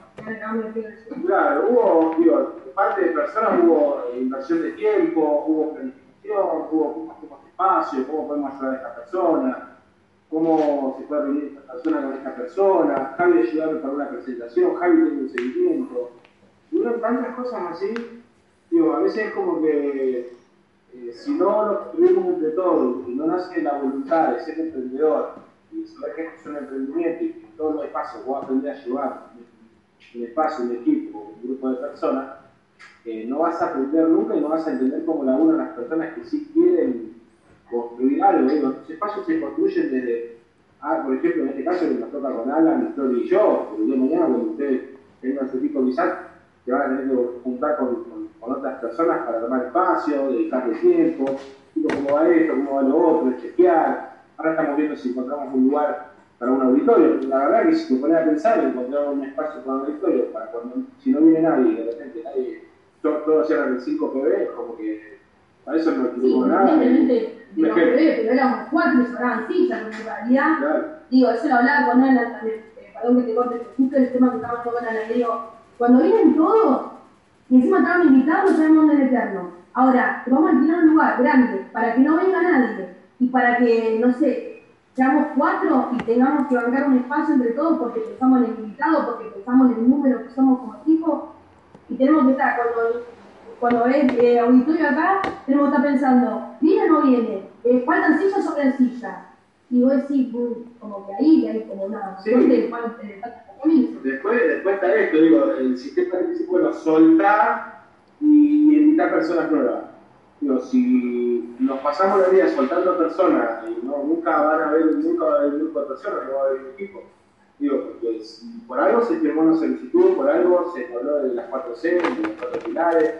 Claro, hubo, digo, de parte de personas hubo inversión de tiempo, hubo planificación, hubo cómo hacemos espacio, cómo podemos ayudar a esta persona, cómo se puede reunir esta persona con esta persona, Javi ayudarme para una presentación, Javi tiene un seguimiento. Hubo tantas cosas así, digo, a veces es como que eh, si no lo construimos entre todos y no nace la voluntad de ser emprendedor y saber que esto es un emprendimiento y que todos los espacios vos aprender a llevar un espacio, un equipo, un grupo de personas, eh, no vas a aprender nunca y no vas a entender cómo laburan las personas que sí quieren construir algo. Digo, los espacios se construyen desde, ah, por ejemplo, en este caso que nos toca con Alan, Flor y yo, el día de mañana cuando ustedes tengan su equipo visual, que van a tener que juntar con, con, con, otras personas para tomar espacio, dedicarle tiempo, tipo, cómo va esto, cómo va lo otro, chequear. Ahora estamos viendo si encontramos un lugar para un auditorio. La verdad que si te pones a pensar, encontrar un espacio para un auditorio, para cuando, si no viene nadie, de repente nadie, todos cierran el 5 PB, como que para eso no tuvimos sí, nada. Digo, pero éramos cuatro y sobraban sillas, en realidad, Claro. digo, eso lo hablaba con Ana también, eh, perdón que te corte, pero justo el tema que estaba con Ana, le digo, cuando vienen todos, y encima estaban invitados, no sabemos dónde meternos. Ahora, te vamos a alquilar un lugar grande, para que no venga nadie, y para que, no sé, seamos cuatro y tengamos que bancar un espacio entre todos porque pensamos en el invitado, porque pensamos en el número que somos como equipo, y tenemos que estar, cuando, cuando ves eh, auditorio acá, tenemos que estar pensando, ¿viene o no viene? Eh, ¿Faltan sillas o sobran sillas? Y vos decís, como que ahí hay como una Sí. falta compromiso. Después, después está esto, digo, el sistema dice, bueno, soltar y invitar personas nuevas. Digo, si nos pasamos la vida soltando personas y no, nunca van a haber, nunca va a haber un grupo de personas, no va a haber un equipo. Digo, porque si por algo se firmó una solicitud, por algo se habló de las 4C, de los cuatro pilares.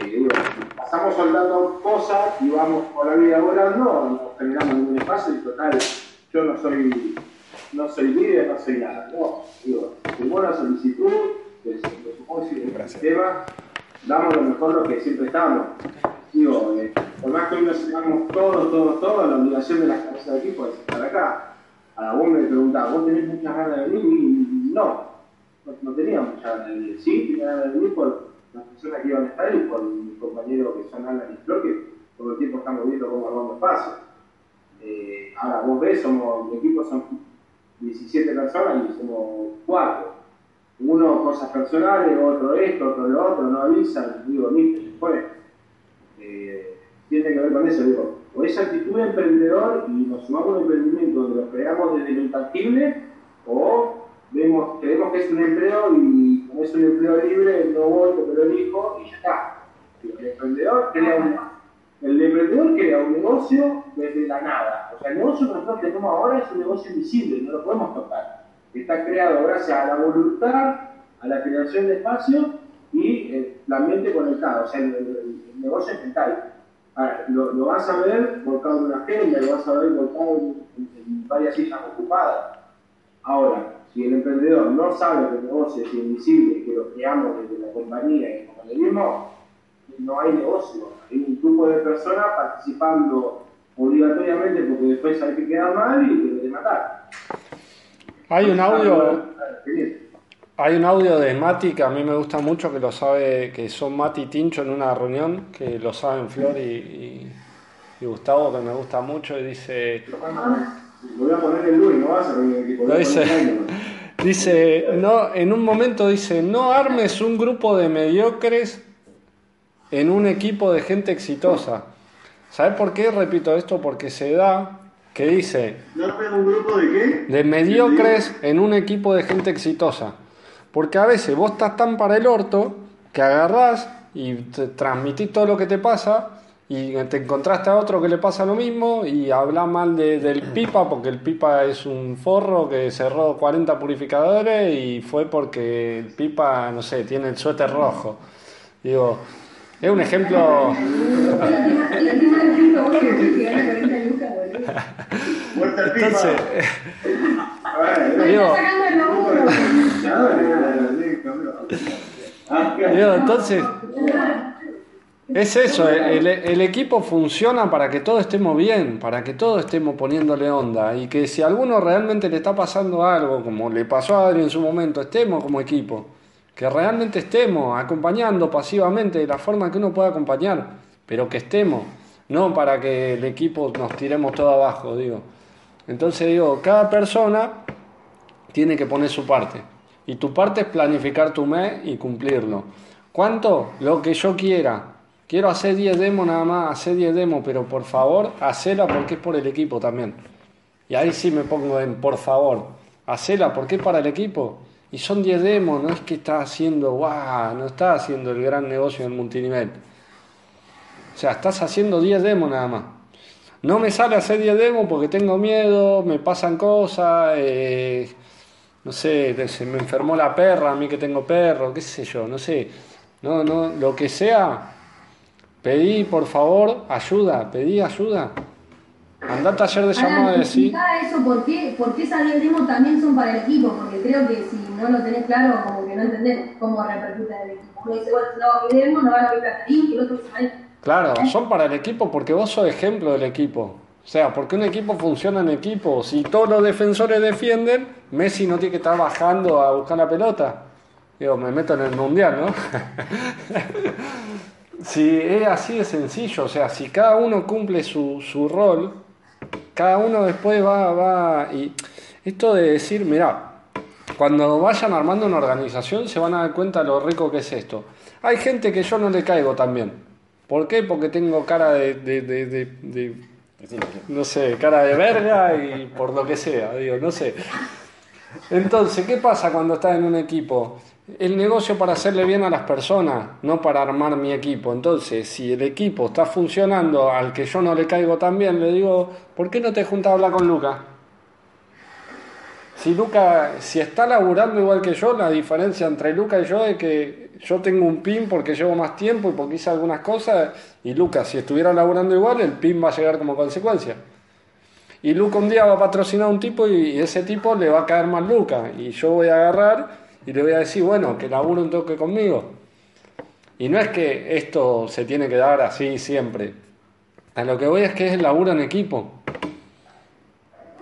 Eh, pasamos soltando cosas y vamos por la vida volando, nos generamos ningún espacio y total, yo no soy no soy líder, no soy nada. No, digo, firmó la solicitud, que se lo supongo si el sistema, damos lo mejor lo que siempre estamos. Digo, eh, por más que hoy nos sigamos todos, todos, todos, la obligación de las cabezas de equipo es estar acá. Ahora vos me preguntás, ¿vos tenés muchas ganas de venir? Y no, no, no tenía muchas ganas de venir. Sí, tenía ganas de venir por las personas que iban a estar y por mis compañeros que son Alan y Flor, que todo el tiempo estamos viendo cómo armamos espacio. Eh, ahora vos ves, somos, mi equipo son 17 personas y somos 4. Uno cosas personales, otro esto, otro lo otro, no avisan, digo, se fue. Eh, tiene que ver con eso, digo, o esa actitud de emprendedor y nos sumamos un emprendimiento donde lo creamos desde lo intangible, o vemos, creemos que es un empleo y es un empleo libre, no voy, me lo elijo y ya está. El emprendedor crea un, el emprendedor crea un negocio desde la nada. O sea, el negocio que tenemos ahora es un negocio invisible, no lo podemos tocar. Está creado gracias a la voluntad, a la creación de espacio y eh, la mente conectada. O sea, el, el- el negocio es mental. Lo, vas a ver volcado en una agenda, lo vas a ver volcado en varias sillas ocupadas. Ahora, si el emprendedor no sabe que el negocio es invisible, que lo creamos desde la compañía y como le dimos, no hay negocio. Hay un grupo de personas participando obligatoriamente porque después hay que quedar mal y te puede matar. Hay un audio, hay un audio de Mati que a mí me gusta mucho, que lo sabe, que son Mati y Tincho en una reunión, que lo saben Flor y, y- y Gustavo, que me gusta mucho, y dice, Lo voy a poner el lunes, no vas a. Lo dice. dice, no, en un momento dice, no armes un grupo de mediocres en un equipo de gente exitosa. ¿Sabes por qué repito esto? Porque se da que dice, ¿No armes un grupo de qué? de mediocres en un equipo de gente exitosa. Porque a veces vos estás tan para el orto que agarrás y te transmitís todo lo que te pasa y te encontraste a otro que le pasa lo mismo y habla mal de- del pipa porque el pipa es un forro que cerró 40 purificadores y fue porque el pipa, no sé, tiene el suéter rojo. Digo, es un ejemplo... Muerta el pipa. Entonces. Digo, entonces, es eso, el, el equipo funciona para que todos estemos bien, para que todos estemos poniéndole onda y que si a alguno realmente le está pasando algo, como le pasó a Adri en su momento, estemos como equipo, que realmente estemos acompañando pasivamente de la forma que uno pueda acompañar, pero que estemos, no para que el equipo nos tiremos todo abajo, digo. Entonces digo, cada persona tiene que poner su parte. Y tu parte es planificar tu mes y cumplirlo. ¿Cuánto? Lo que yo quiera. Quiero hacer 10 demos nada más, hacer 10 demos, pero por favor, hacela porque es por el equipo también. Y ahí sí me pongo en por favor, hacela porque es para el equipo. Y son 10 demos, no es que estás haciendo, guau, no estás haciendo el gran negocio en multinivel. O sea, estás haciendo 10 demos nada más. No me sale hacer 10 demos porque tengo miedo, me pasan cosas, eh, no sé, se me enfermó la perra, a mí que tengo perro, qué sé yo, no sé. No, no, lo que sea, pedí por favor ayuda, pedí ayuda. Andá al taller de llamada y Explicá eso, ¿por qué, por qué esas 10 demos también son para el equipo? Porque creo que si no lo tenés claro, como que no entendés cómo repercute el equipo. Uno dice, bueno, no, mi demo no van a ver Catarín, y el otro ay, Claro, son para el equipo porque vos sos ejemplo del equipo. O sea, porque un equipo funciona en equipo. Si todos los defensores defienden, Messi no tiene que estar bajando a buscar la pelota. Digo, me meto en el mundial, ¿no? si es así de sencillo, o sea, si cada uno cumple su, su rol, cada uno después va, va. Y esto de decir, mira, cuando vayan armando una organización se van a dar cuenta lo rico que es esto. Hay gente que yo no le caigo también. ¿Por qué? Porque tengo cara de, de- de- de- de- no sé, cara de verga y por lo que sea, digo, no sé. Entonces, ¿qué pasa cuando estás en un equipo? El negocio para hacerle bien a las personas, no para armar mi equipo. Entonces, si el equipo está funcionando al que yo no le caigo tan bien, le digo, ¿por qué no te juntas a hablar con Luca? Si Luca, si está laburando igual que yo, la diferencia entre Luca y yo es que yo tengo un pin porque llevo más tiempo y porque hice algunas cosas, y Luca, si estuviera laburando igual, el pin va a llegar como consecuencia. Y Luca un día va a patrocinar a un tipo y ese tipo le va a caer mal Luca. Y yo voy a agarrar y le voy a decir, bueno, que labure un toque conmigo. Y no es que esto se tiene que dar así siempre. A lo que voy es que es el laburo en equipo.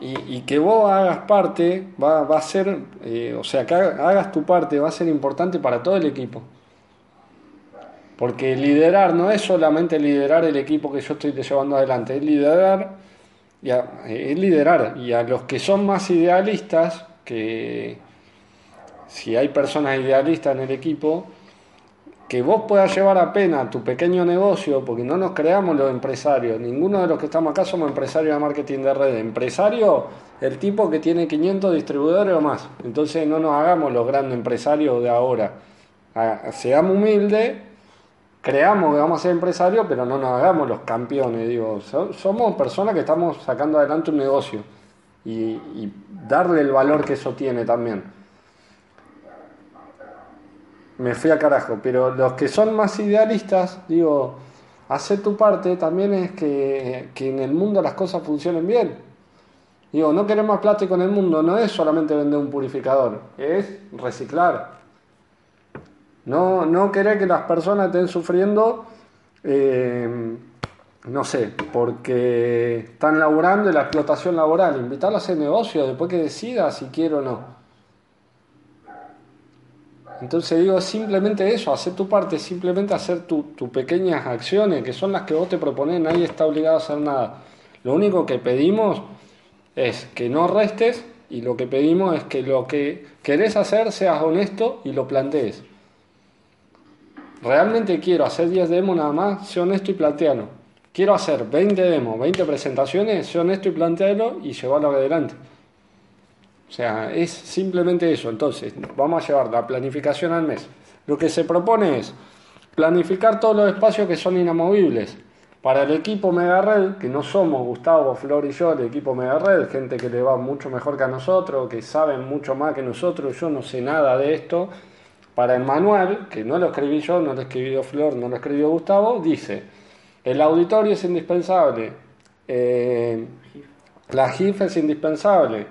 Y, y que vos hagas parte va, va a ser, eh, o sea, que haga- hagas tu parte va a ser importante para todo el equipo. Porque liderar no es solamente liderar el equipo que yo estoy llevando adelante, es liderar y es liderar. Y a los que son más idealistas, que si hay personas idealistas en el equipo, que vos puedas llevar a pena tu pequeño negocio, porque no nos creamos los empresarios, ninguno de los que estamos acá somos empresarios de marketing de red. Empresario, el tipo que tiene 500 distribuidores o más. Entonces no nos hagamos los grandes empresarios de ahora. Ah, Seamos humildes, creamos que vamos a ser empresarios, pero no nos hagamos los campeones. Digo, So- somos personas que estamos sacando adelante un negocio y, y darle el valor que eso tiene también me fui a carajo, pero los que son más idealistas, digo, hacer tu parte también es que, que en el mundo las cosas funcionen bien. Digo, no querer más plástico en el mundo no es solamente vender un purificador, es reciclar. No, no querer que las personas estén sufriendo, eh, no sé, porque están laburando y la explotación laboral. Invitarlos a hacer negocio después que decida si quiero o no. Entonces digo, simplemente eso, hacer tu parte, simplemente hacer tus pequeñas acciones, que son las que vos te propones, nadie está obligado a hacer nada. Lo único que pedimos es que no restes y lo que pedimos es que lo que querés hacer seas honesto y lo plantees. Realmente quiero hacer 10 demos nada más, sé honesto y plantealo. Quiero hacer 20 demos, 20 presentaciones, sé honesto y plantealo y llevarlo adelante. O sea, es simplemente eso. Entonces, vamos a llevar la planificación al mes. Lo que se propone es planificar todos los espacios que son inamovibles. Para el equipo Mega Red, que no somos Gustavo, Flor y yo, el equipo Mega Red, gente que le va mucho mejor que a nosotros, que saben mucho más que nosotros, yo no sé nada de esto. Para el manual, que no lo escribí yo, no lo escribió Flor, no lo escribió Gustavo, dice, el auditorio es indispensable, eh, la GIF es indispensable,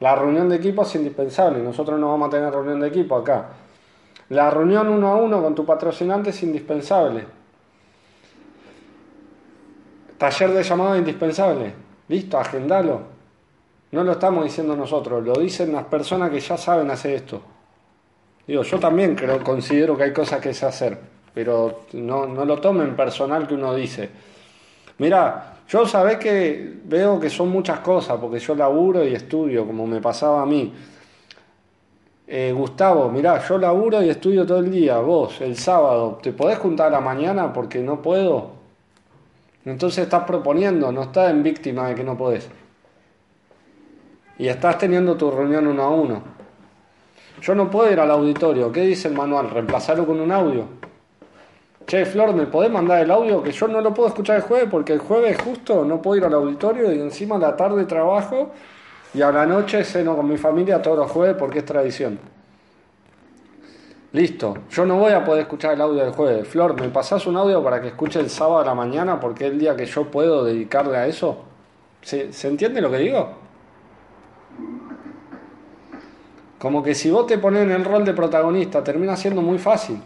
la reunión de equipo es indispensable, nosotros no vamos a tener reunión de equipo acá. La reunión uno a uno con tu patrocinante es indispensable. Taller de llamado indispensable. Listo, agendalo. No lo estamos diciendo nosotros, lo dicen las personas que ya saben hacer esto. Digo, yo también creo, considero que hay cosas que sé hacer, pero no, no lo tomen personal que uno dice. Mira, yo sabés que veo que son muchas cosas, porque yo laburo y estudio, como me pasaba a mí. Eh, Gustavo, mirá, yo laburo y estudio todo el día. Vos, el sábado, ¿te podés juntar a la mañana porque no puedo? Entonces estás proponiendo, no estás en víctima de que no podés. Y estás teniendo tu reunión uno a uno. Yo no puedo ir al auditorio. ¿Qué dice el manual? ¿Reemplazarlo con un audio? Che, Flor, ¿me podés mandar el audio? Que yo no lo puedo escuchar el jueves porque el jueves justo no puedo ir al auditorio y encima a la tarde trabajo y a la noche ceno con mi familia todos los jueves porque es tradición. Listo, yo no voy a poder escuchar el audio del jueves. Flor, ¿me pasás un audio para que escuche el sábado a la mañana porque es el día que yo puedo dedicarle a eso? ¿Se, ¿se entiende lo que digo? Como que si vos te pones en el rol de protagonista termina siendo muy fácil.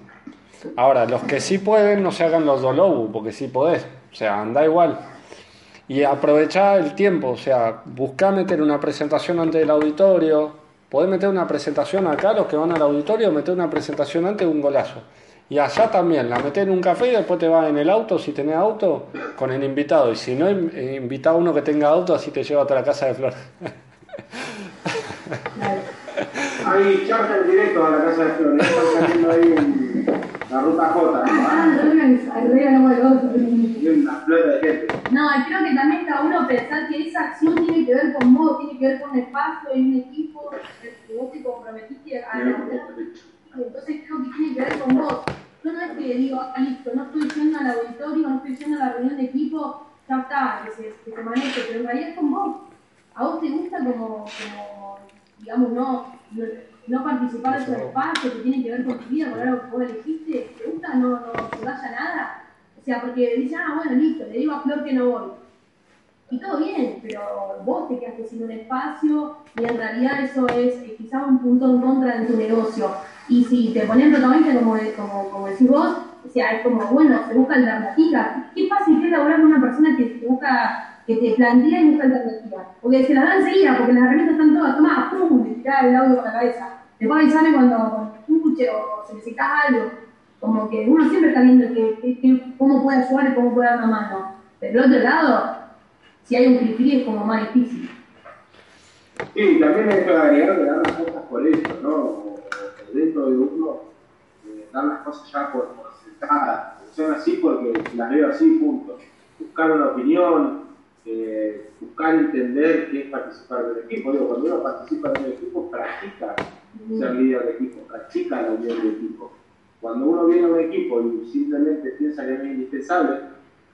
Ahora, los que sí pueden, no se hagan los dolobus, porque sí podés. O sea, anda igual. Y aprovechar el tiempo, o sea, buscar meter una presentación ante el auditorio. Podés meter una presentación acá, los que van al auditorio, meter una presentación antes de un golazo. Y allá también, la metés en un café y después te vas en el auto, si tenés auto, con el invitado. Y si no, invita a uno que tenga auto, así te lleva hasta la casa de Flor. Hay charla en directo a la casa de Flor, están saliendo ahí en la ruta J. Ah, Y una flota de gente. No, y creo que también está uno pensar que esa acción tiene que ver con vos, tiene que ver con un espacio, en un equipo, que vos te comprometiste a Entonces creo que tiene que ver con vos. Yo no es que digo, ah, listo, no estoy yendo al auditorio, no estoy yendo a la reunión de equipo, ya está, que se, que se maneje, pero en realidad es con vos. A vos te gusta como, como digamos, no, no, no participar de esos espacios que tienen que ver con tu vida, con algo que vos elegiste, ¿te gusta no, no te vaya nada? O sea, porque dicen, ah, bueno, listo, le digo a Flor que no voy. Y todo bien, pero vos te quedaste sin un espacio y en realidad eso es eh, quizás un punto en contra de tu negocio. Y si te ponen protagonista, como, como, como decís vos, o sea, es como, bueno, se busca alternativa. Qué fácil que es laburar con una persona que busca, que te plantea y busca alternativa. Porque se las da enseguida, porque las herramientas están todas, tomá, pum, te tirás el audio con la cabeza. Después avisame cuando, escuche o si necesitas algo. Como que uno siempre está viendo que, cómo puede ayudar y cómo puede dar una mano. Pero del otro lado, si hay un clic es como más difícil. Sí, también hay que agregar que dar las cosas por eso, ¿no? Dentro de uno, eh, dar las cosas ya por, por sentadas. Son así porque las veo así, punto. Buscar una opinión, eh, buscar entender qué es participar de un equipo. Digo, cuando uno participa de un equipo, practica ser líder de equipo, practica la unión de equipo. Cuando uno viene a un equipo y simplemente piensa que es indispensable,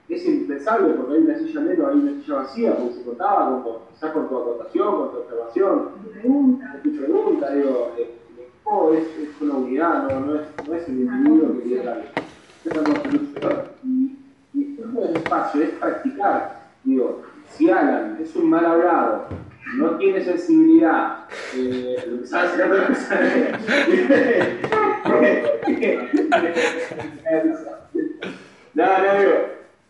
es indispensable porque hay una silla menos, hay una silla vacía, porque se contaba con, quizás con tu acotación, con tu observación, pregunta. tu pregunta, digo, eh, el equipo es, es una unidad, no, no, es, no es el individuo que llega es una construcción. Y, y es un espacio, es practicar. Digo, si Alan es un mal hablado no tiene sensibilidad, eh, lo que sabes no lo que sabe. No, no, digo,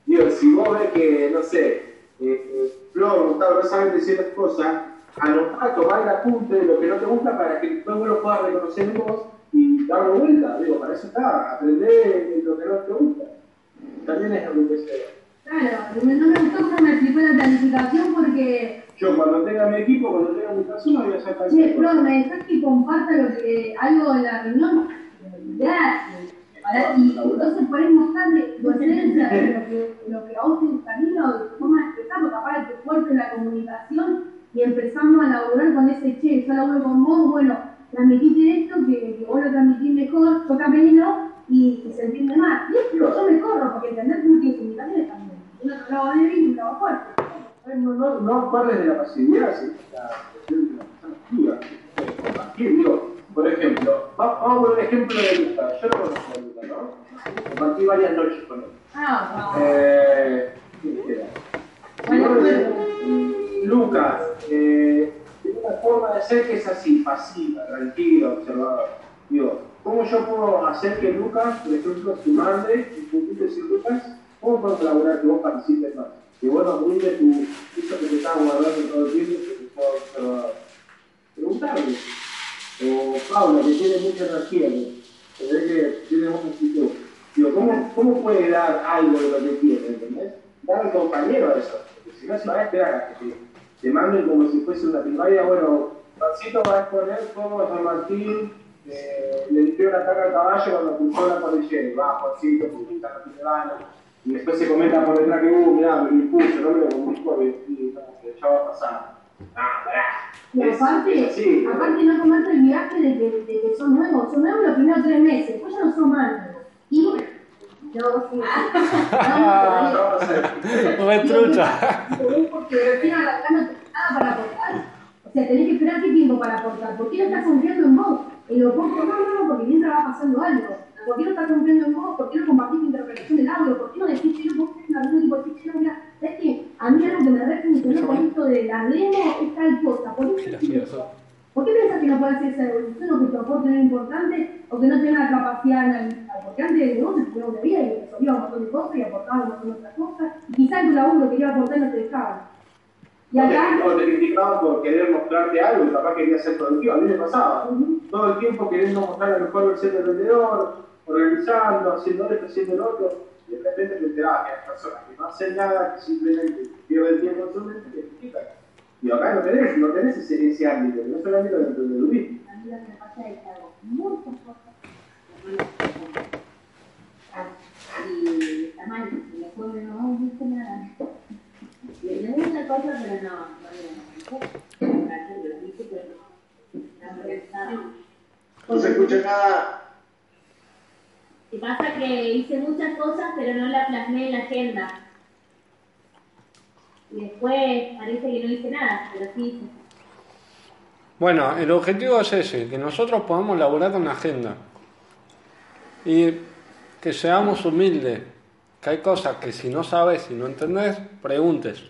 digo, si vos ves que, no sé, eh, eh, Flor, Gustavo, no saben decir las cosas, anotá, tomar el apunte de lo que no te gusta para que vos lo puedas reconocer en vos y darlo vuelta. Digo, para eso está, aprender lo que no te gusta. También es algo que se... Claro, no me gustó me explicó la planificación porque, Yo cuando tenga mi equipo, cuando tenga mi persona, voy a hacer cosa. Flor, me dejas que comparta lo que, algo en la reunión. Gracias. Para- y entonces podés mostrarle tu esencia de lo que, lo que a vos te gustaría o de forma de expresarlo, capaz de tu fuerte la comunicación y empezamos a laburar con ese che, yo laburo con vos, bueno, transmitiste esto, que, que vos lo transmitís mejor, yo camino y, y sentirme más. Y esto, yo me corro, porque entender que uno tiene comunicaciones también. Trabaja débil y fuerte. No, no, no parles de la pasividad, sino la cuestión de la persona Compartir, digo, por ejemplo, va- vamos a un ejemplo de Luca. Yo no conozco a Luca, ¿no? Compartí varias noches con él. Ah, wow. Eh, bueno. Lucas, eh, tiene una forma de ser que es así, pasiva, tranquila, observador. Digo, ¿cómo yo puedo hacer que Lucas, por ejemplo, tu madre, y decir, Lucas, ¿cómo puedo colaborar que vos participes más? Que vos nos brindes tu, eso que te estás guardando todo el tiempo, que te puedo. Preguntarle. O Paula, que tiene mucha energía, que ve que tiene mucha actitud. Digo, ¿cómo, ¿cómo puede dar algo de lo que tiene, entendés? Dar al compañero eso. Porque si no, se va a esperar a que te, te manden como si fuese una primaria. Bueno, Pancito va a exponer cómo San Martín eh, le limpió la carga al caballo cuando cruzó la cordillera. Va, Juancito, publica la ciudadana. Y después se comenta por detrás que, uh, mirá, me lo impuso, no me lo y como que ya va a pasar. Ah. Y aparte, así. aparte no tomarte el viaje de que, de que son nuevos, son nuevos los primeros tres meses, después ya no son malos. Y bueno, no, sí. No, a ser. Retrucha. porque recién arrancando no tenés nada para aportar. O sea, tenés que esperar qué tiempo para aportar. ¿Por qué no estás confiando en vos? En lo poco, no, no, no, porque mientras va pasando algo. ¿Por qué no estás confiando en vos? ¿Por qué no compartís tu interpretación del audio? ¿Por qué no decís que no vos tenés una y decís, che, no, mira, es que a mí algo que me re funcionó con esto de la demo es tal cosa. ¿Por qué, ¿Por qué piensas que no puede hacer esa evolución o que tu aporte no es importante o que no tenga la capacidad de analizar? Porque antes de vos se una vida y resolvía un montón de cosas y aportaba un montón de otras cosas y quizás tu laburo quería aportar y no te dejaba. Y acá, o te criticaban por querer mostrarte algo y capaz quería ser productivo. A mí me pasaba. Todo el tiempo queriendo mostrar la mejor versión del vendedor, organizando, haciendo esto, haciendo lo otro. Y de repente te que hay personas que no hacen nada, que simplemente pierden tiempo en su mente y te critican. Y acá no tenés, no tenés ese, ese ámbito, no es el ámbito del emprendedurismo. A mí lo que me pasa es que hago muchas cosas Y está mal, y después no dice nada. Le le gusta cosas, pero no, no lo No se escucha nada. Y pasa que hice muchas cosas, pero no las plasmé en la agenda. Y después parece que no hice nada, pero sí hice. Bueno, el objetivo es ese, que nosotros podamos elaborar una agenda y que seamos humildes, que hay cosas que si no sabes, si no entendés, preguntes.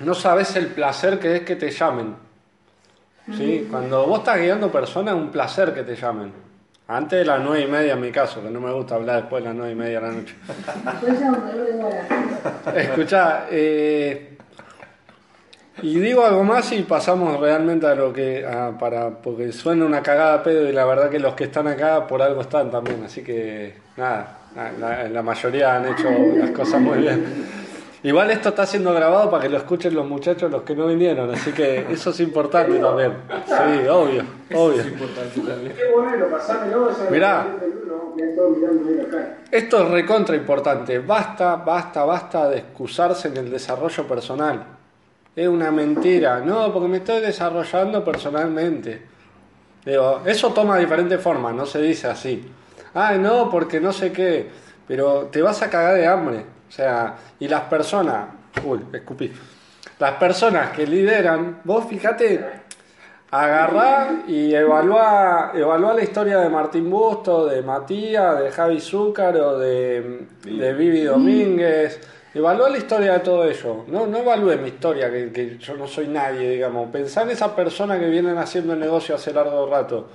No sabes el placer que es que te llamen. ¿sí? Cuando vos estás guiando personas es un placer que te llamen. Antes de las nueve y media en mi caso, que no me gusta hablar después de las nueve y media de la noche. Escucha, eh, y digo algo más y pasamos realmente a lo que, a- para, porque suena una cagada pedo y la verdad que los que están acá por algo están también, así que nada, la mayoría han hecho las cosas muy bien. Igual esto está siendo grabado para que lo escuchen los muchachos, los que no vinieron, así que eso es importante también. Sí, obvio, obvio. Qué bueno, pasámelo, eso Mirá. Esto es recontra importante. Basta, basta, basta de excusarse en el desarrollo personal. Es una mentira. No, porque me estoy desarrollando personalmente. Digo, eso toma diferentes formas, no se dice así. Ay, no, porque no sé qué. Pero te vas a cagar de hambre. O sea, y las personas. Uy, escupí. Las personas que lideran, vos fíjate, agarrá y evaluá, evaluá la historia de Martín Busto, de Matías, de Javi Zúcaro, de, de Vivi Domínguez, Evalúa la historia de todo ello. No, no evalúe mi historia, que, que yo no soy nadie, digamos. Pensá en esa persona que vienen haciendo el negocio hace largo rato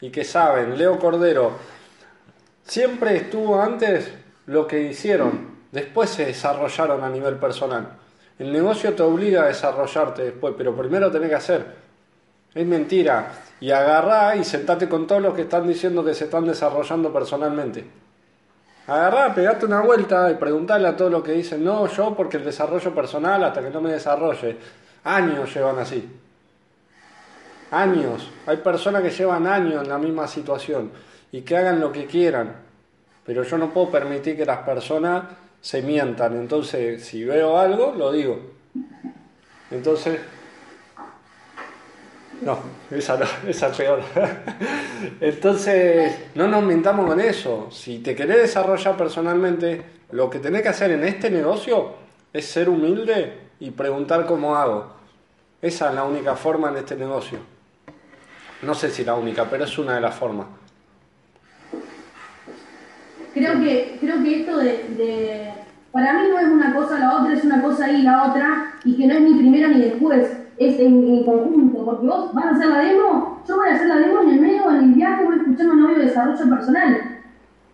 y que saben. Leo Cordero, siempre estuvo antes lo que hicieron, después se desarrollaron a nivel personal. El negocio te obliga a desarrollarte después, pero primero tenés que hacer. Es mentira. Y agarrá y sentate con todos los que están diciendo que se están desarrollando personalmente. Agarrá, pegate una vuelta y preguntale a todos los que dicen, no, yo porque el desarrollo personal hasta que no me desarrolle. Años llevan así. Años. Hay personas que llevan años en la misma situación y que hagan lo que quieran. Pero yo no puedo permitir que las personas se mientan. Entonces, si veo algo, lo digo. Entonces, no, esa no, esa es peor. Entonces, no nos mintamos con eso. Si te querés desarrollar personalmente, lo que tenés que hacer en este negocio es ser humilde y preguntar cómo hago. Esa es la única forma en este negocio. No sé si la única, pero es una de las formas. Creo que, creo que esto de, Para mí no es una cosa la otra, es una cosa y la otra, y que no es ni primero ni después, es en, conjunto, porque vos vas a hacer la demo, yo voy a hacer la demo en el medio, en el viaje, voy escuchando un audio de desarrollo personal.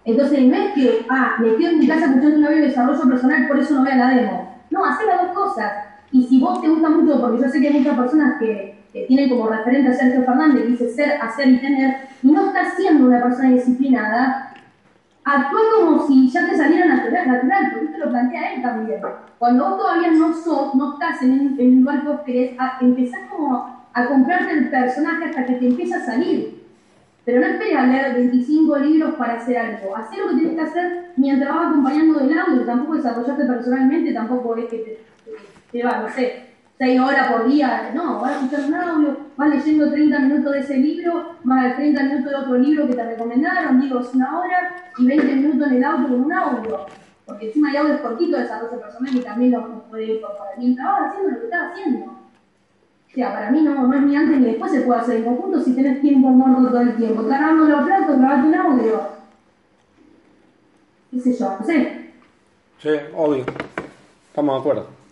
Entonces, no es que, ah, me quedo en mi casa escuchando un audio de desarrollo personal, por eso no voy la demo. No, hacer las dos cosas. Y si vos te gusta mucho, porque yo sé que hay muchas personas que, que tienen como referente a Sergio Fernández, que dice ser, hacer y tener, y no estás siendo una persona disciplinada, actúa como si ya te saliera natural, natural, porque esto lo plantea él también. Cuando vos todavía no sos, no estás en el, lugar que vos querés, a- empezás como a comprarte el personaje hasta que te empieza a salir. Pero no esperes a leer 25 libros para hacer algo. Hacé lo que tienes que hacer mientras vas acompañando del audio. Tampoco desarrollarte personalmente, tampoco es que te, te, te va, no sé, 6 horas por día. No, vas a escuchar un audio, vas leyendo 30 minutos de ese libro, más 30 minutos de otro libro que te recomendaron, digo, es una hora, y 20 minutos en el auto con un audio. Porque encima hay audios cortitos de desarrollo personal y también los puede incorporar. Mientras vas haciendo lo que estás haciendo. O sea, para mí no, no es ni antes ni después se puede hacer en conjunto si tenés tiempo muerto todo el tiempo. Cargando los platos, grabate un audio. ¿Qué sé yo? No sé. Sí, obvio. Estamos de acuerdo.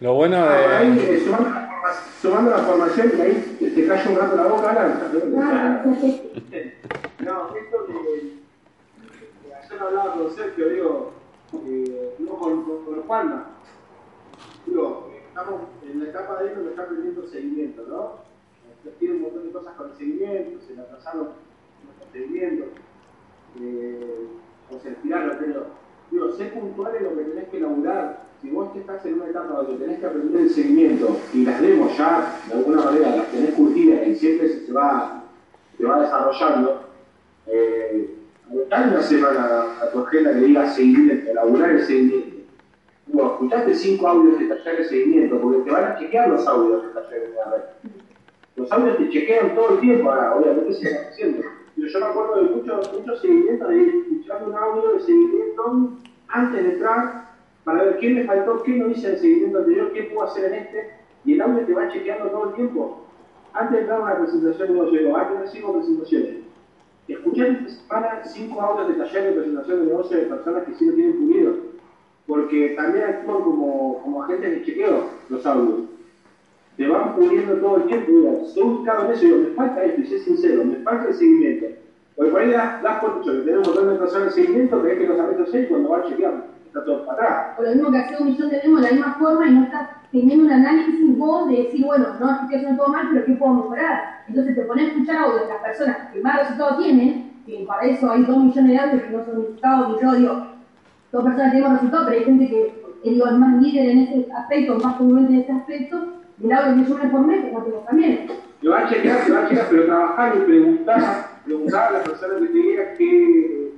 Lo bueno Ah, ahí, de... eh, sumando, la sumando la formación, que ahí te, te calla un rato la boca, Alan. No, esto que, ayer hablaba con Sergio, digo, eh, no con, con, con Juanma. Digo, eh, estamos en la etapa de él donde está aprendiendo seguimiento, ¿no? Entonces, Tiene un montón de cosas con el seguimiento, se le atrasaron los seguimientos, eh, o se estiraron, pero digo, sé puntual en lo que tenés que laburar. Si vos que estás en una etapa donde tenés que aprender el seguimiento y las demos ya, de alguna manera, las tenés curtidas y siempre se, va, se va desarrollando, eh, dale una semana a tu agenda que diga seguimiento, elaborar el seguimiento. Digo, escuchaste cinco audios de taller de seguimiento, porque te van a chequear los audios de taller de red. Los audios te chequean todo el tiempo, ahora, obviamente se están haciendo. Yo me acuerdo de muchos muchos seguimientos de escuchar un audio de seguimiento antes de entrar para ver qué me faltó, qué no hice en el seguimiento anterior, qué puedo hacer en este, y el audio te va chequeando todo el tiempo. Antes de entrar a una presentación, yo digo, antes de cinco presentaciones, escuchar esta semana cinco audios de taller de presentación de negocio de personas que sí lo tienen pulido, porque también actúan como, como agentes de chequeo los audios. Te van puliendo todo el tiempo, digo, estoy ubicado en eso, digo, me falta esto, y sé sincero, me falta el seguimiento. Porque por ahí das, das por hecho que tenemos un de personas en seguimiento, que es que los amigos seis cuando van a chequear, está todo para atrás. O lo mismo que hacer un millón de demos de la misma forma y no estás teniendo un análisis vos de decir, bueno, no estoy haciendo todo mal, pero ¿qué puedo mejorar? Entonces te pones a escuchar audio de las personas que más resultados tienen, que para eso hay dos millones de audios que no son resultados, y yo digo, dos personas tenemos resultados, pero hay gente que eh, digo, es más líder en ese aspecto, más congruente en este aspecto, y el audio que yo me formé, como tengo también. Te va a chequear, te va a chequear, pero trabajar y preguntar, preguntar a la persona que te diga qué,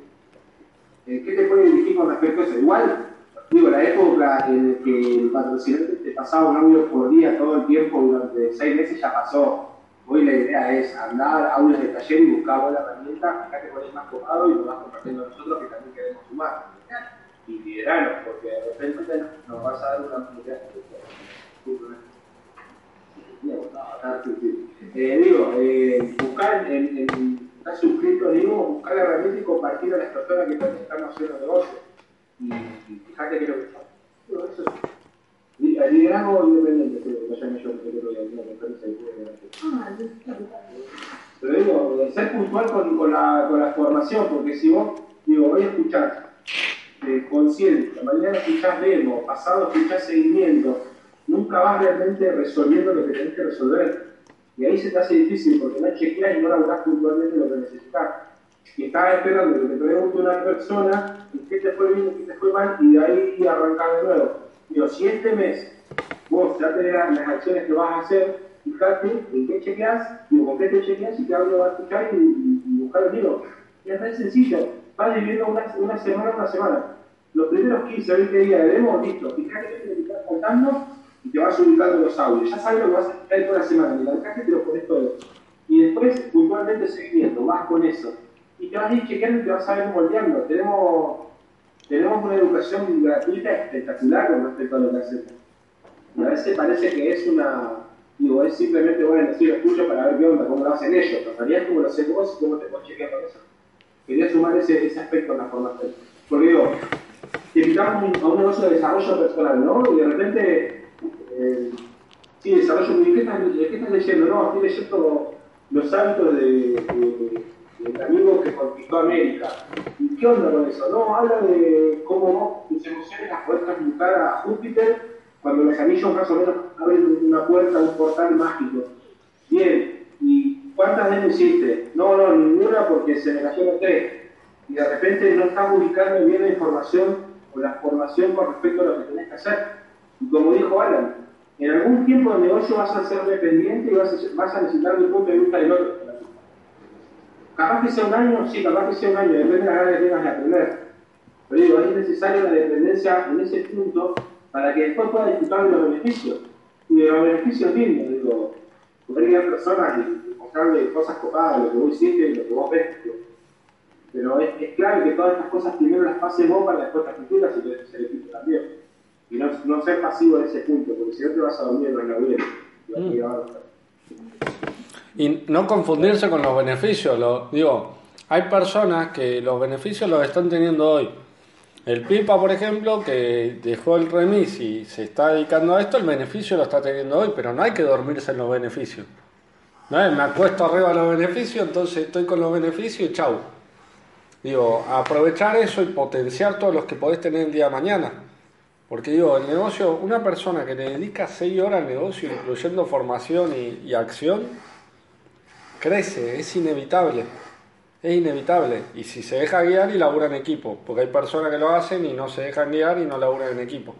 eh, qué te puede dirigir con respecto a eso. Igual, digo, la época en la que el patrocinante te pasaba un audio por día todo el tiempo durante seis meses ya pasó. Hoy la idea es andar audios de taller y buscar buena herramienta, acá te pones más copado y lo vas compartiendo a nosotros que también queremos sumar. Y liderarnos, porque de repente nos vas a dar una comunidad. Eh, digo, eh, buscar en, en estar suscrito, digo, buscar la herramienta y compartir a las personas que están haciendo negocio. y, y que lo que Digo, eso es. liderazgo independiente, que lo yo, que una conferencia de Pero digo, de ser puntual con, con, la, con la formación, porque si vos, digo, voy a escuchar eh, consciente, mañana escuchás demo, pasado escuchás seguimiento, nunca vas realmente resolviendo lo que tenés que resolver. Y ahí se te hace difícil porque no chequeas y no laburás puntualmente lo que necesitas. Y estás esperando que te pregunte una persona y qué te fue bien y qué te fue mal, y de ahí arrancar de nuevo. Digo, si este mes vos ya tenés las las acciones que vas a hacer, fíjate en qué chequeas, digo, con qué te chequeas y qué audio vas a escuchar y, y, y buscar el libro. Y es tan sencillo, vas dividiendo una, una semana a una semana. Los primeros 15 o 20 días de demo, listo, fíjate qué te estás contando y te vas ubicando los audios. Ya sabes lo que vas a escuchar toda la semana, en el alcance te lo pones todo. Y después, puntualmente, seguimiento, vas con eso. Y te vas a ir chequeando y te vas a ir moldeando. Tenemos, tenemos una educación gratuita espectacular con respecto a lo que hacemos. Y a veces parece que es una. Digo, es simplemente, bueno, sí, lo escucho para ver qué onda, cómo lo hacen ellos. Pero cómo lo hacen vos y cómo te puedes chequear con eso. Quería sumar ese, ese aspecto en la formación. Porque digo, te invitamos a un negocio de desarrollo personal, ¿no? Y de repente, eh, sí, desarrollo, ¿y ¿qué qué estás leyendo? No, estoy leyendo los hábitos de, de, del amigo que conquistó América. ¿Y qué onda con eso? No, habla de cómo tus emociones las podés transmutar a Júpiter cuando los anillos más o menos abren una puerta, un portal mágico. Bien, ¿y cuántas veces hiciste? No, no, ninguna porque se me cayeron tres. Y de repente no estás ubicando bien la información o la formación con respecto a lo que tenés que hacer. Y como dijo Alan, en algún tiempo de negocio vas a ser dependiente y vas a, necesitar el punto de vista del otro. Capaz que sea un año, sí, capaz que sea un año, depende de la ganas que tengas de aprender. Pero digo, es necesaria la dependencia en ese punto para que después puedas disfrutar de los beneficios. Y de los beneficios lindos, digo, poder a personas y mostrarle cosas copadas, lo que vos hiciste y lo que vos ves. Pero es, es clave que todas estas cosas primero las pases vos para después transmitirlas y que el equipo también. Y no, no ser pasivo en ese punto, porque si no te vas a dormir en la laburé. Y vas a llevar a otra. Y no confundirse con los beneficios. Lo, digo, hay personas que los beneficios los están teniendo hoy. El Pipa, por ejemplo, que dejó el remis y se está dedicando a esto, el beneficio lo está teniendo hoy, pero no hay que dormirse en los beneficios. ¿No? Me acuesto arriba de los beneficios, entonces estoy con los beneficios y chau. Digo, aprovechar eso y potenciar todos los que podés tener el día de mañana. Porque digo, el negocio, una persona que le dedica 6 horas al negocio, incluyendo formación y, acción, crece, es inevitable. Es inevitable. Y si se deja guiar y labura en equipo. Porque hay personas que lo hacen y no se dejan guiar y no laburan en equipo.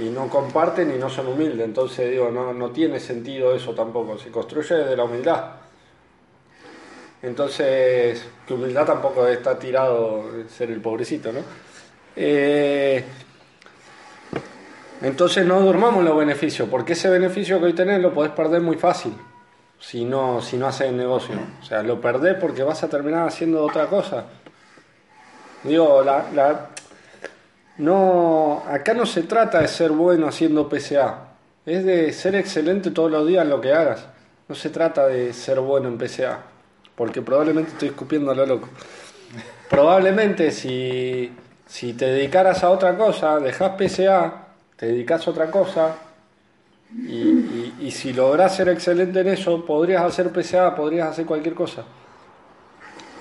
Y no comparten y no son humildes. Entonces digo, no, no tiene sentido eso tampoco. Se construye desde la humildad. Entonces, que humildad tampoco está tirado ser el pobrecito, ¿no? Eh, entonces no durmamos los beneficios, porque ese beneficio que hoy tenés lo podés perder muy fácil si no, si no haces el negocio. O sea, lo perdés porque vas a terminar haciendo otra cosa. Digo, la, no, acá no se trata de ser bueno haciendo PCA, es de ser excelente todos los días en lo que hagas. No se trata de ser bueno en PCA, porque probablemente estoy escupiendo a lo loco. Probablemente si, si te dedicaras a otra cosa, dejas PCA, te dedicas a otra cosa, y, y- y si logras ser excelente en eso, podrías hacer PCA, podrías hacer cualquier cosa.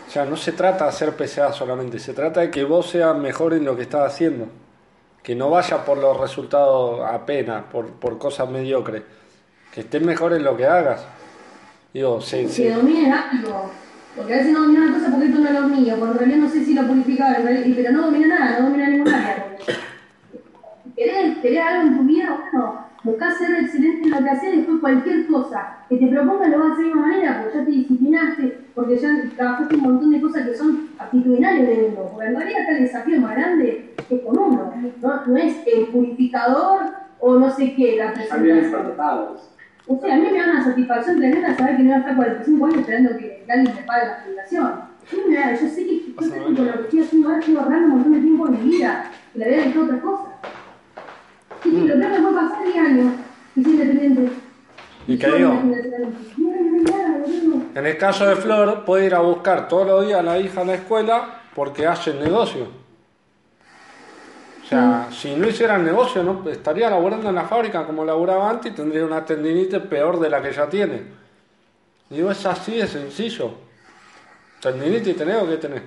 O sea, no se trata de hacer PCA solamente, se trata de que vos seas mejor en lo que estás haciendo. Que no vaya por los resultados apenas, por, por cosas mediocres. Que estés mejor en lo que hagas. Digo, se, Que dominen algo. Porque a veces no domina una cosa porque esto no es lo mío. Porque en realidad no sé si lo purificaba, pero no domina nada, no domina ningún área. ¿Querés, querés algo en tu vida? Bueno, buscá ser excelente en lo que haces y después cualquier cosa que te proponga lo vas a hacer de la misma manera, porque ya te disciplinaste, porque ya trabajaste un montón de cosas que son actitudinarias de uno. Porque en realidad acá el desafío más grande es con uno, no, no es el purificador o no sé qué, la presentación. O sea, a mí me da una satisfacción tremenda saber que no voy a estar 45 años esperando que alguien me pague la da- Yo sé que yo sé que con lo que estoy haciendo ahora estoy ahorrando un montón de tiempo en mi vida, que la voy a dedicar a otras cosas. Sí, sí, lo puede pasar 10 años y. ¿Y qué Yo digo? En el caso de Flor, puede ir a buscar todos los días a la hija a la escuela porque hace el negocio. O sea, si no hiciera el negocio, no estaría laburando en la fábrica como laburaba antes y tendría una tendinitis peor de la que ya tiene. Digo, es así de sencillo. Tendinitis tenés o qué tenés.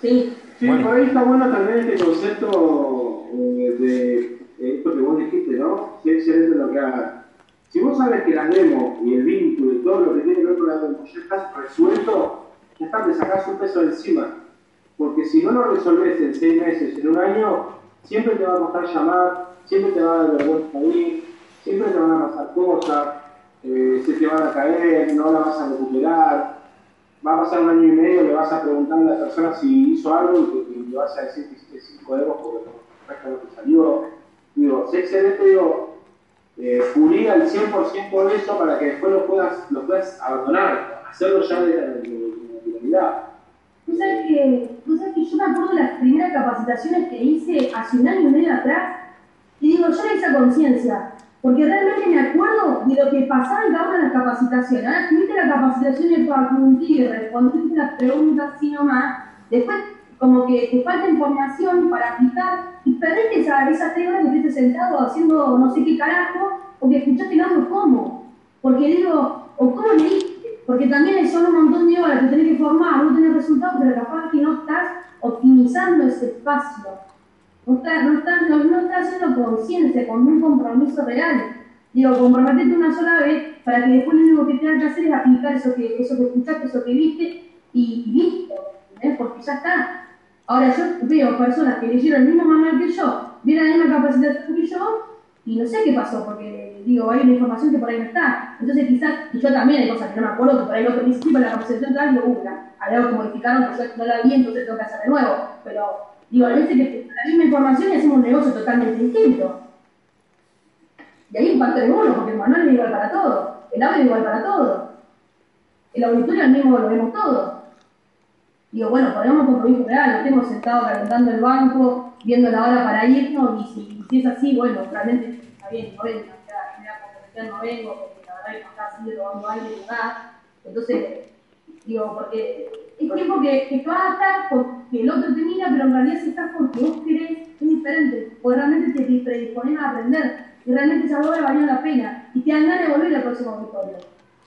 Sí, Sí, Bueno. por ahí está bueno también este concepto de, de esto que vos dijiste, ¿no? Es excelente lo que hagas. Si vos sabes que la demo y el vínculo y todo lo que tiene que ver con la demo ya está resuelto, ya está, te sacás un peso de encima. Porque si no lo resolves en seis meses, en un año, siempre te va a costar llamar, siempre te va a dar vergüenza ir, siempre te van a pasar cosas, eh, se te van a caer, no la vas a recuperar va a pasar un año y medio, le vas a preguntar a la persona si hizo algo y, le vas a decir que hiciste 5 euros porque respecto lo que salió. Digo, sé excelente, digo, eh, al 100% de eso para que después lo puedas, lo puedas abandonar, hacerlo ya de, de, de, de realidad. Tú sabes que, tú sabes que yo me acuerdo de las primeras capacitaciones que hice hace un año y medio atrás, y digo, yo era esa conciencia, porque realmente me acuerdo de lo que pasaba en cada una de las capacitaciones. Ahora, tuviste la capacitación de facultad y respondiste las preguntas así nomás, después como que te falta información para aplicar y perdiste esa, esas tres horas que estuviste sentado haciendo no sé qué carajo, porque escuchaste el audio cómo. Porque digo, o cómo leíste, porque también son un montón de horas que tenés que formar, no tenés resultados, pero capaz que no estás optimizando ese espacio. No estás, no estás, no, no estás haciendo conciencia con un compromiso real. Digo, comprometerte una sola vez para que después lo único que tengas que hacer es aplicar eso que, eso que escuchaste, eso que viste y, y listo. Porque ya está. Ahora yo veo personas que leyeron el mismo manual que yo, vieron la misma capacitación que yo y no sé qué pasó, porque digo, hay una información que por ahí no está. Entonces quizás, y yo también hay cosas que no me acuerdo, que por ahí lo que hice la capacitación tal, digo, uh, hay algo que modificaron, que yo no la vi, entonces tengo que hacer de nuevo. Pero digo, a veces que la misma información y hacemos un negocio totalmente distinto. Y ahí impacta de uno, porque el manual es igual para todo, el audio es igual para todo. El auditorio al mismo lo vemos todo. Digo, bueno, ponemos un compromiso real, no estemos sentados calentando el banco, viendo la hora para irnos, y si, es así, bueno, realmente está bien, no vengo, ya, me voy a comprometer, no vengo, porque la verdad que no está así robando aire ni. Entonces, digo, porque es tiempo que, que vas a estar porque el otro te mira, pero en realidad si estás porque vos querés, es diferente, porque realmente te predispones a aprender, y realmente esa obra valió la pena, y te dan ganas de volver al próximo auditorio.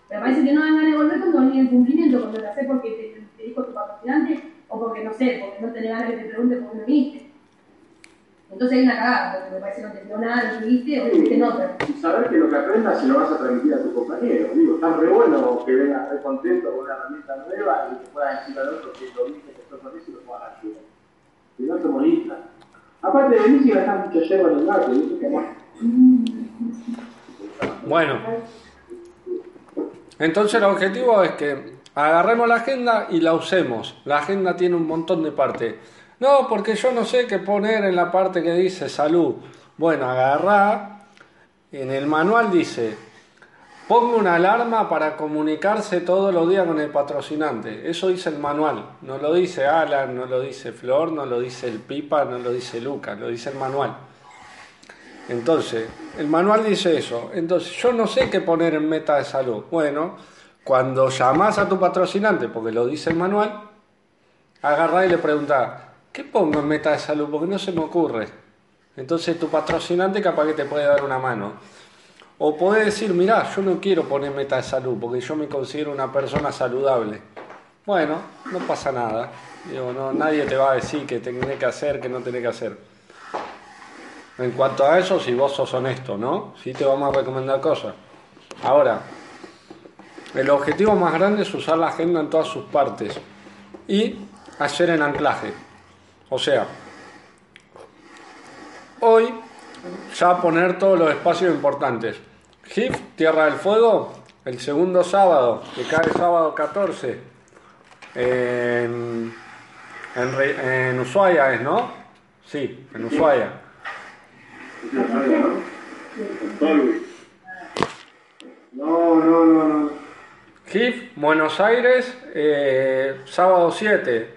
Me parece que no dan ganas de volver cuando hay el cumplimiento, cuando lo haces porque te, te dijo tu patrocinante, o porque no sé, porque no tenés ganas que te pregunte por qué no viniste. Entonces hay una cagada, porque me parece que no te dio nada que viste, o viste en otra. Y saber que lo que aprendas se lo vas a transmitir a tu compañero. Digo, está re bueno que vengas re contento con una herramienta nueva y que puedas decir al otro que lo viste, que esto con eso y lo puedas ayudar. Si no te molesta. Aparte de mí, si gastas mucho yerba en el gato, ¿viste? Que más. Bueno, entonces el objetivo es que agarremos la agenda y la usemos. La agenda tiene un montón de partes. No, porque yo no sé qué poner en la parte que dice salud. Bueno, agarrá. En el manual dice, ponga una alarma para comunicarse todos los días con el patrocinante. Eso dice el manual. No lo dice Alan, no lo dice Flor, no lo dice el Pipa, no lo dice Lucas, lo dice el manual. Entonces, el manual dice eso. Entonces, yo no sé qué poner en meta de salud. Bueno, cuando llamas a tu patrocinante, porque lo dice el manual, agarrá y le preguntá, ¿qué pongo en meta de salud? Porque no se me ocurre. Entonces, tu patrocinante capaz que te puede dar una mano. O puede decir, mirá, yo no quiero poner meta de salud, porque yo me considero una persona saludable. Bueno, no pasa nada. Digo, no, nadie te va a decir qué tenés que hacer, qué no tenés que hacer. En cuanto a eso, si vos sos honesto, ¿no? Sí te vamos a recomendar cosas. Ahora, el objetivo más grande es usar la agenda en todas sus partes y hacer el anclaje. O sea, hoy ya poner todos los espacios importantes. GIF, Tierra del Fuego, el segundo sábado, que cae sábado 14, en, en, en Ushuaia es, ¿no? Sí, en Ushuaia. No, no, no, no. GIF, Buenos Aires, eh, sábado 7.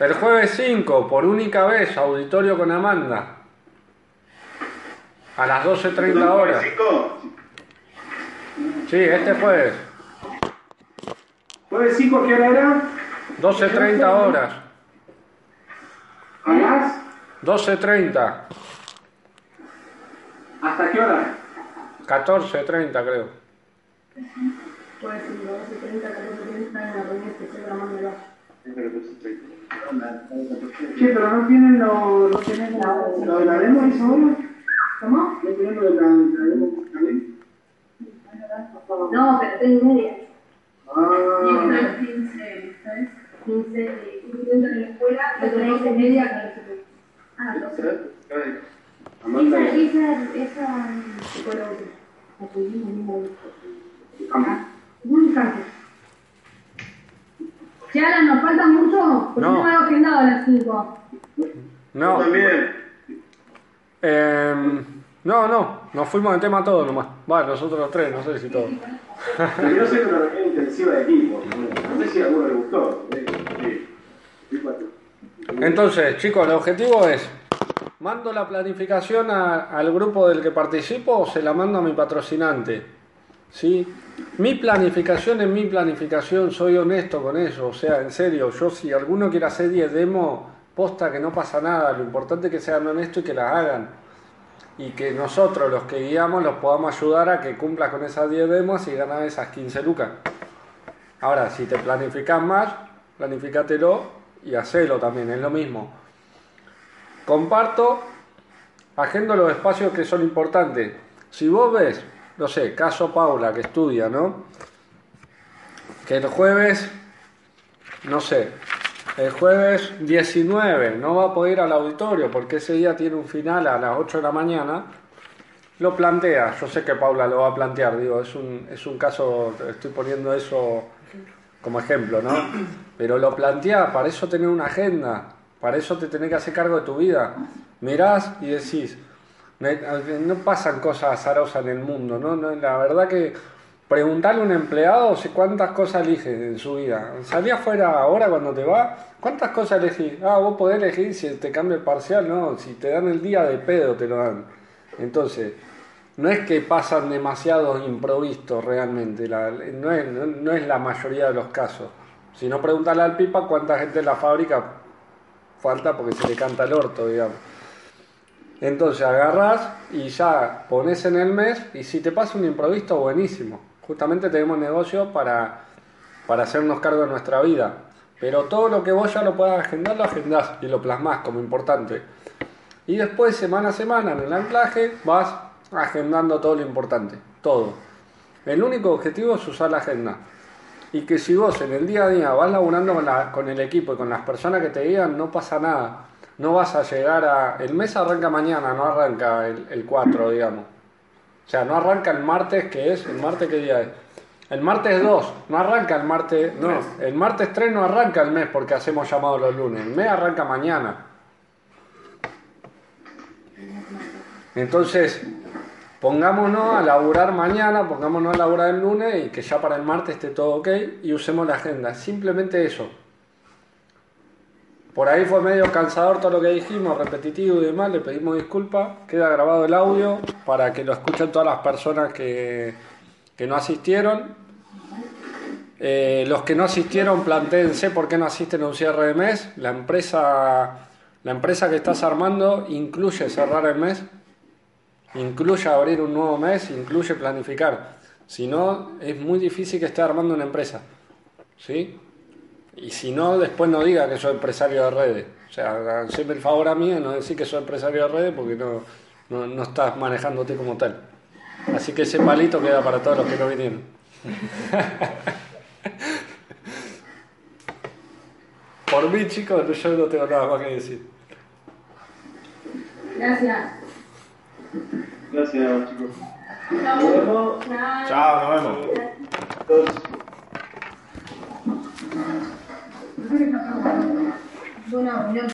El jueves 5, por única vez, auditorio con Amanda. A las 12.30 horas. Sí, este jueves. Fue ¿Puedes decir por qué hora era? 12.30 horas. ¿A las? 12.30. ¿Hasta qué hora? 14.30 creo. Puede ser 12, 30, 14, 30 en la reunión especial de la mano. Che, pero no tienen lo, no tenemos lo de la demo y ahora. ¿Cómo? ¿No tienen lo de la, la demo también? No, pero tengo media. Ah, 15, ¿sabes? 15 de 15 en la escuela, y otros 12 media con el CP. Ah, 12. Amanda, Esa, esa, esa psicóloga. La tuvimos en un. Muy cáncer. Che, Alan, ¿nos falta mucho? Porque No. no me había agendado a las 5. No. También. Em, no, no. Nos fuimos de tema todos nomás. Bueno, nosotros los tres, no sé si todos. Yo sé una reunión intensiva de equipo. No sé si a alguno le gustó. Eh. Entonces, chicos, el objetivo es, ¿mando la planificación al grupo del que participo o se la mando a mi patrocinante? ¿Sí? Mi planificación es mi planificación, soy honesto con eso, o sea, en serio, yo si alguno quiere hacer 10 demos, posta que no pasa nada, lo importante es que sean honestos y que las hagan. Y que nosotros, los que guiamos, los podamos ayudar a que cumplas con esas 10 demos y ganas esas 15 lucas. Ahora, si te planificas más, planificatelo y hacelo también, es lo mismo. Comparto, agendo los espacios que son importantes. Si vos ves, no sé, caso Paula que estudia, ¿no? Que el jueves, no sé, el jueves 19 no va a poder ir al auditorio porque ese día tiene un final a las 8 de la mañana. Lo plantea, yo sé que Paula lo va a plantear, digo, es un, es un caso, estoy poniendo eso como ejemplo, ¿no? Pero lo plantea, para eso tener una agenda, para eso te tenés que hacer cargo de tu vida. Mirás y decís, "Me- no pasan cosas azarosas en el mundo, ¿no? No, La verdad que preguntarle a un empleado cuántas cosas elige en su vida. Salí afuera ahora cuando te va, ¿cuántas cosas elegís? Ah, vos podés elegir si te cambia el parcial, no, si te dan el día de pedo te lo dan. Entonces, no es que pasan demasiados improvistos realmente, no, es, no es la mayoría de los casos. Si no, preguntarle al pipa cuánta gente en la fábrica falta porque se le canta el orto, digamos. Entonces agarrás y ya pones en el mes y si te pasa un improviso, buenísimo. Justamente tenemos negocio para, para hacernos cargo de nuestra vida. Pero todo lo que vos ya lo puedas agendar, lo agendás y lo plasmás como importante. Y después, semana a semana, en el anclaje, vas agendando todo lo importante. Todo. El único objetivo es usar la agenda. Y que si vos en el día a día vas laburando con, la- con el equipo y con las personas que te guían, no pasa nada. No vas a llegar a... El mes arranca mañana, no arranca el, el 4, digamos. O sea, no arranca el martes, que es... ¿El martes qué día es? El martes 2, no arranca el martes... No, el martes 3 no arranca el mes porque hacemos llamado los lunes. El mes arranca mañana. Entonces, pongámonos a laburar mañana, pongámonos a laburar el lunes y que ya para el martes esté todo ok y usemos la agenda. Simplemente eso. Por ahí fue medio cansador todo lo que dijimos, repetitivo y demás, le pedimos disculpas. Queda grabado el audio para que lo escuchen todas las personas que, que no asistieron. Eh, los que no asistieron, plantéense por qué no asisten a un cierre de mes. La empresa, la empresa que estás armando incluye cerrar el mes, incluye abrir un nuevo mes, incluye planificar. Si no, es muy difícil que esté armando una empresa. ¿Sí? Y si no, después no diga que soy empresario de redes. O sea, haceme el favor a mí de no decir que soy empresario de redes porque no, no, no estás manejándote como tal. Así que ese palito queda para todos los que no vinieron. Por mí, chicos, yo no tengo nada más que decir. Gracias. Gracias, chicos. Chao. vemos. Chao. Nos vemos. Reunión.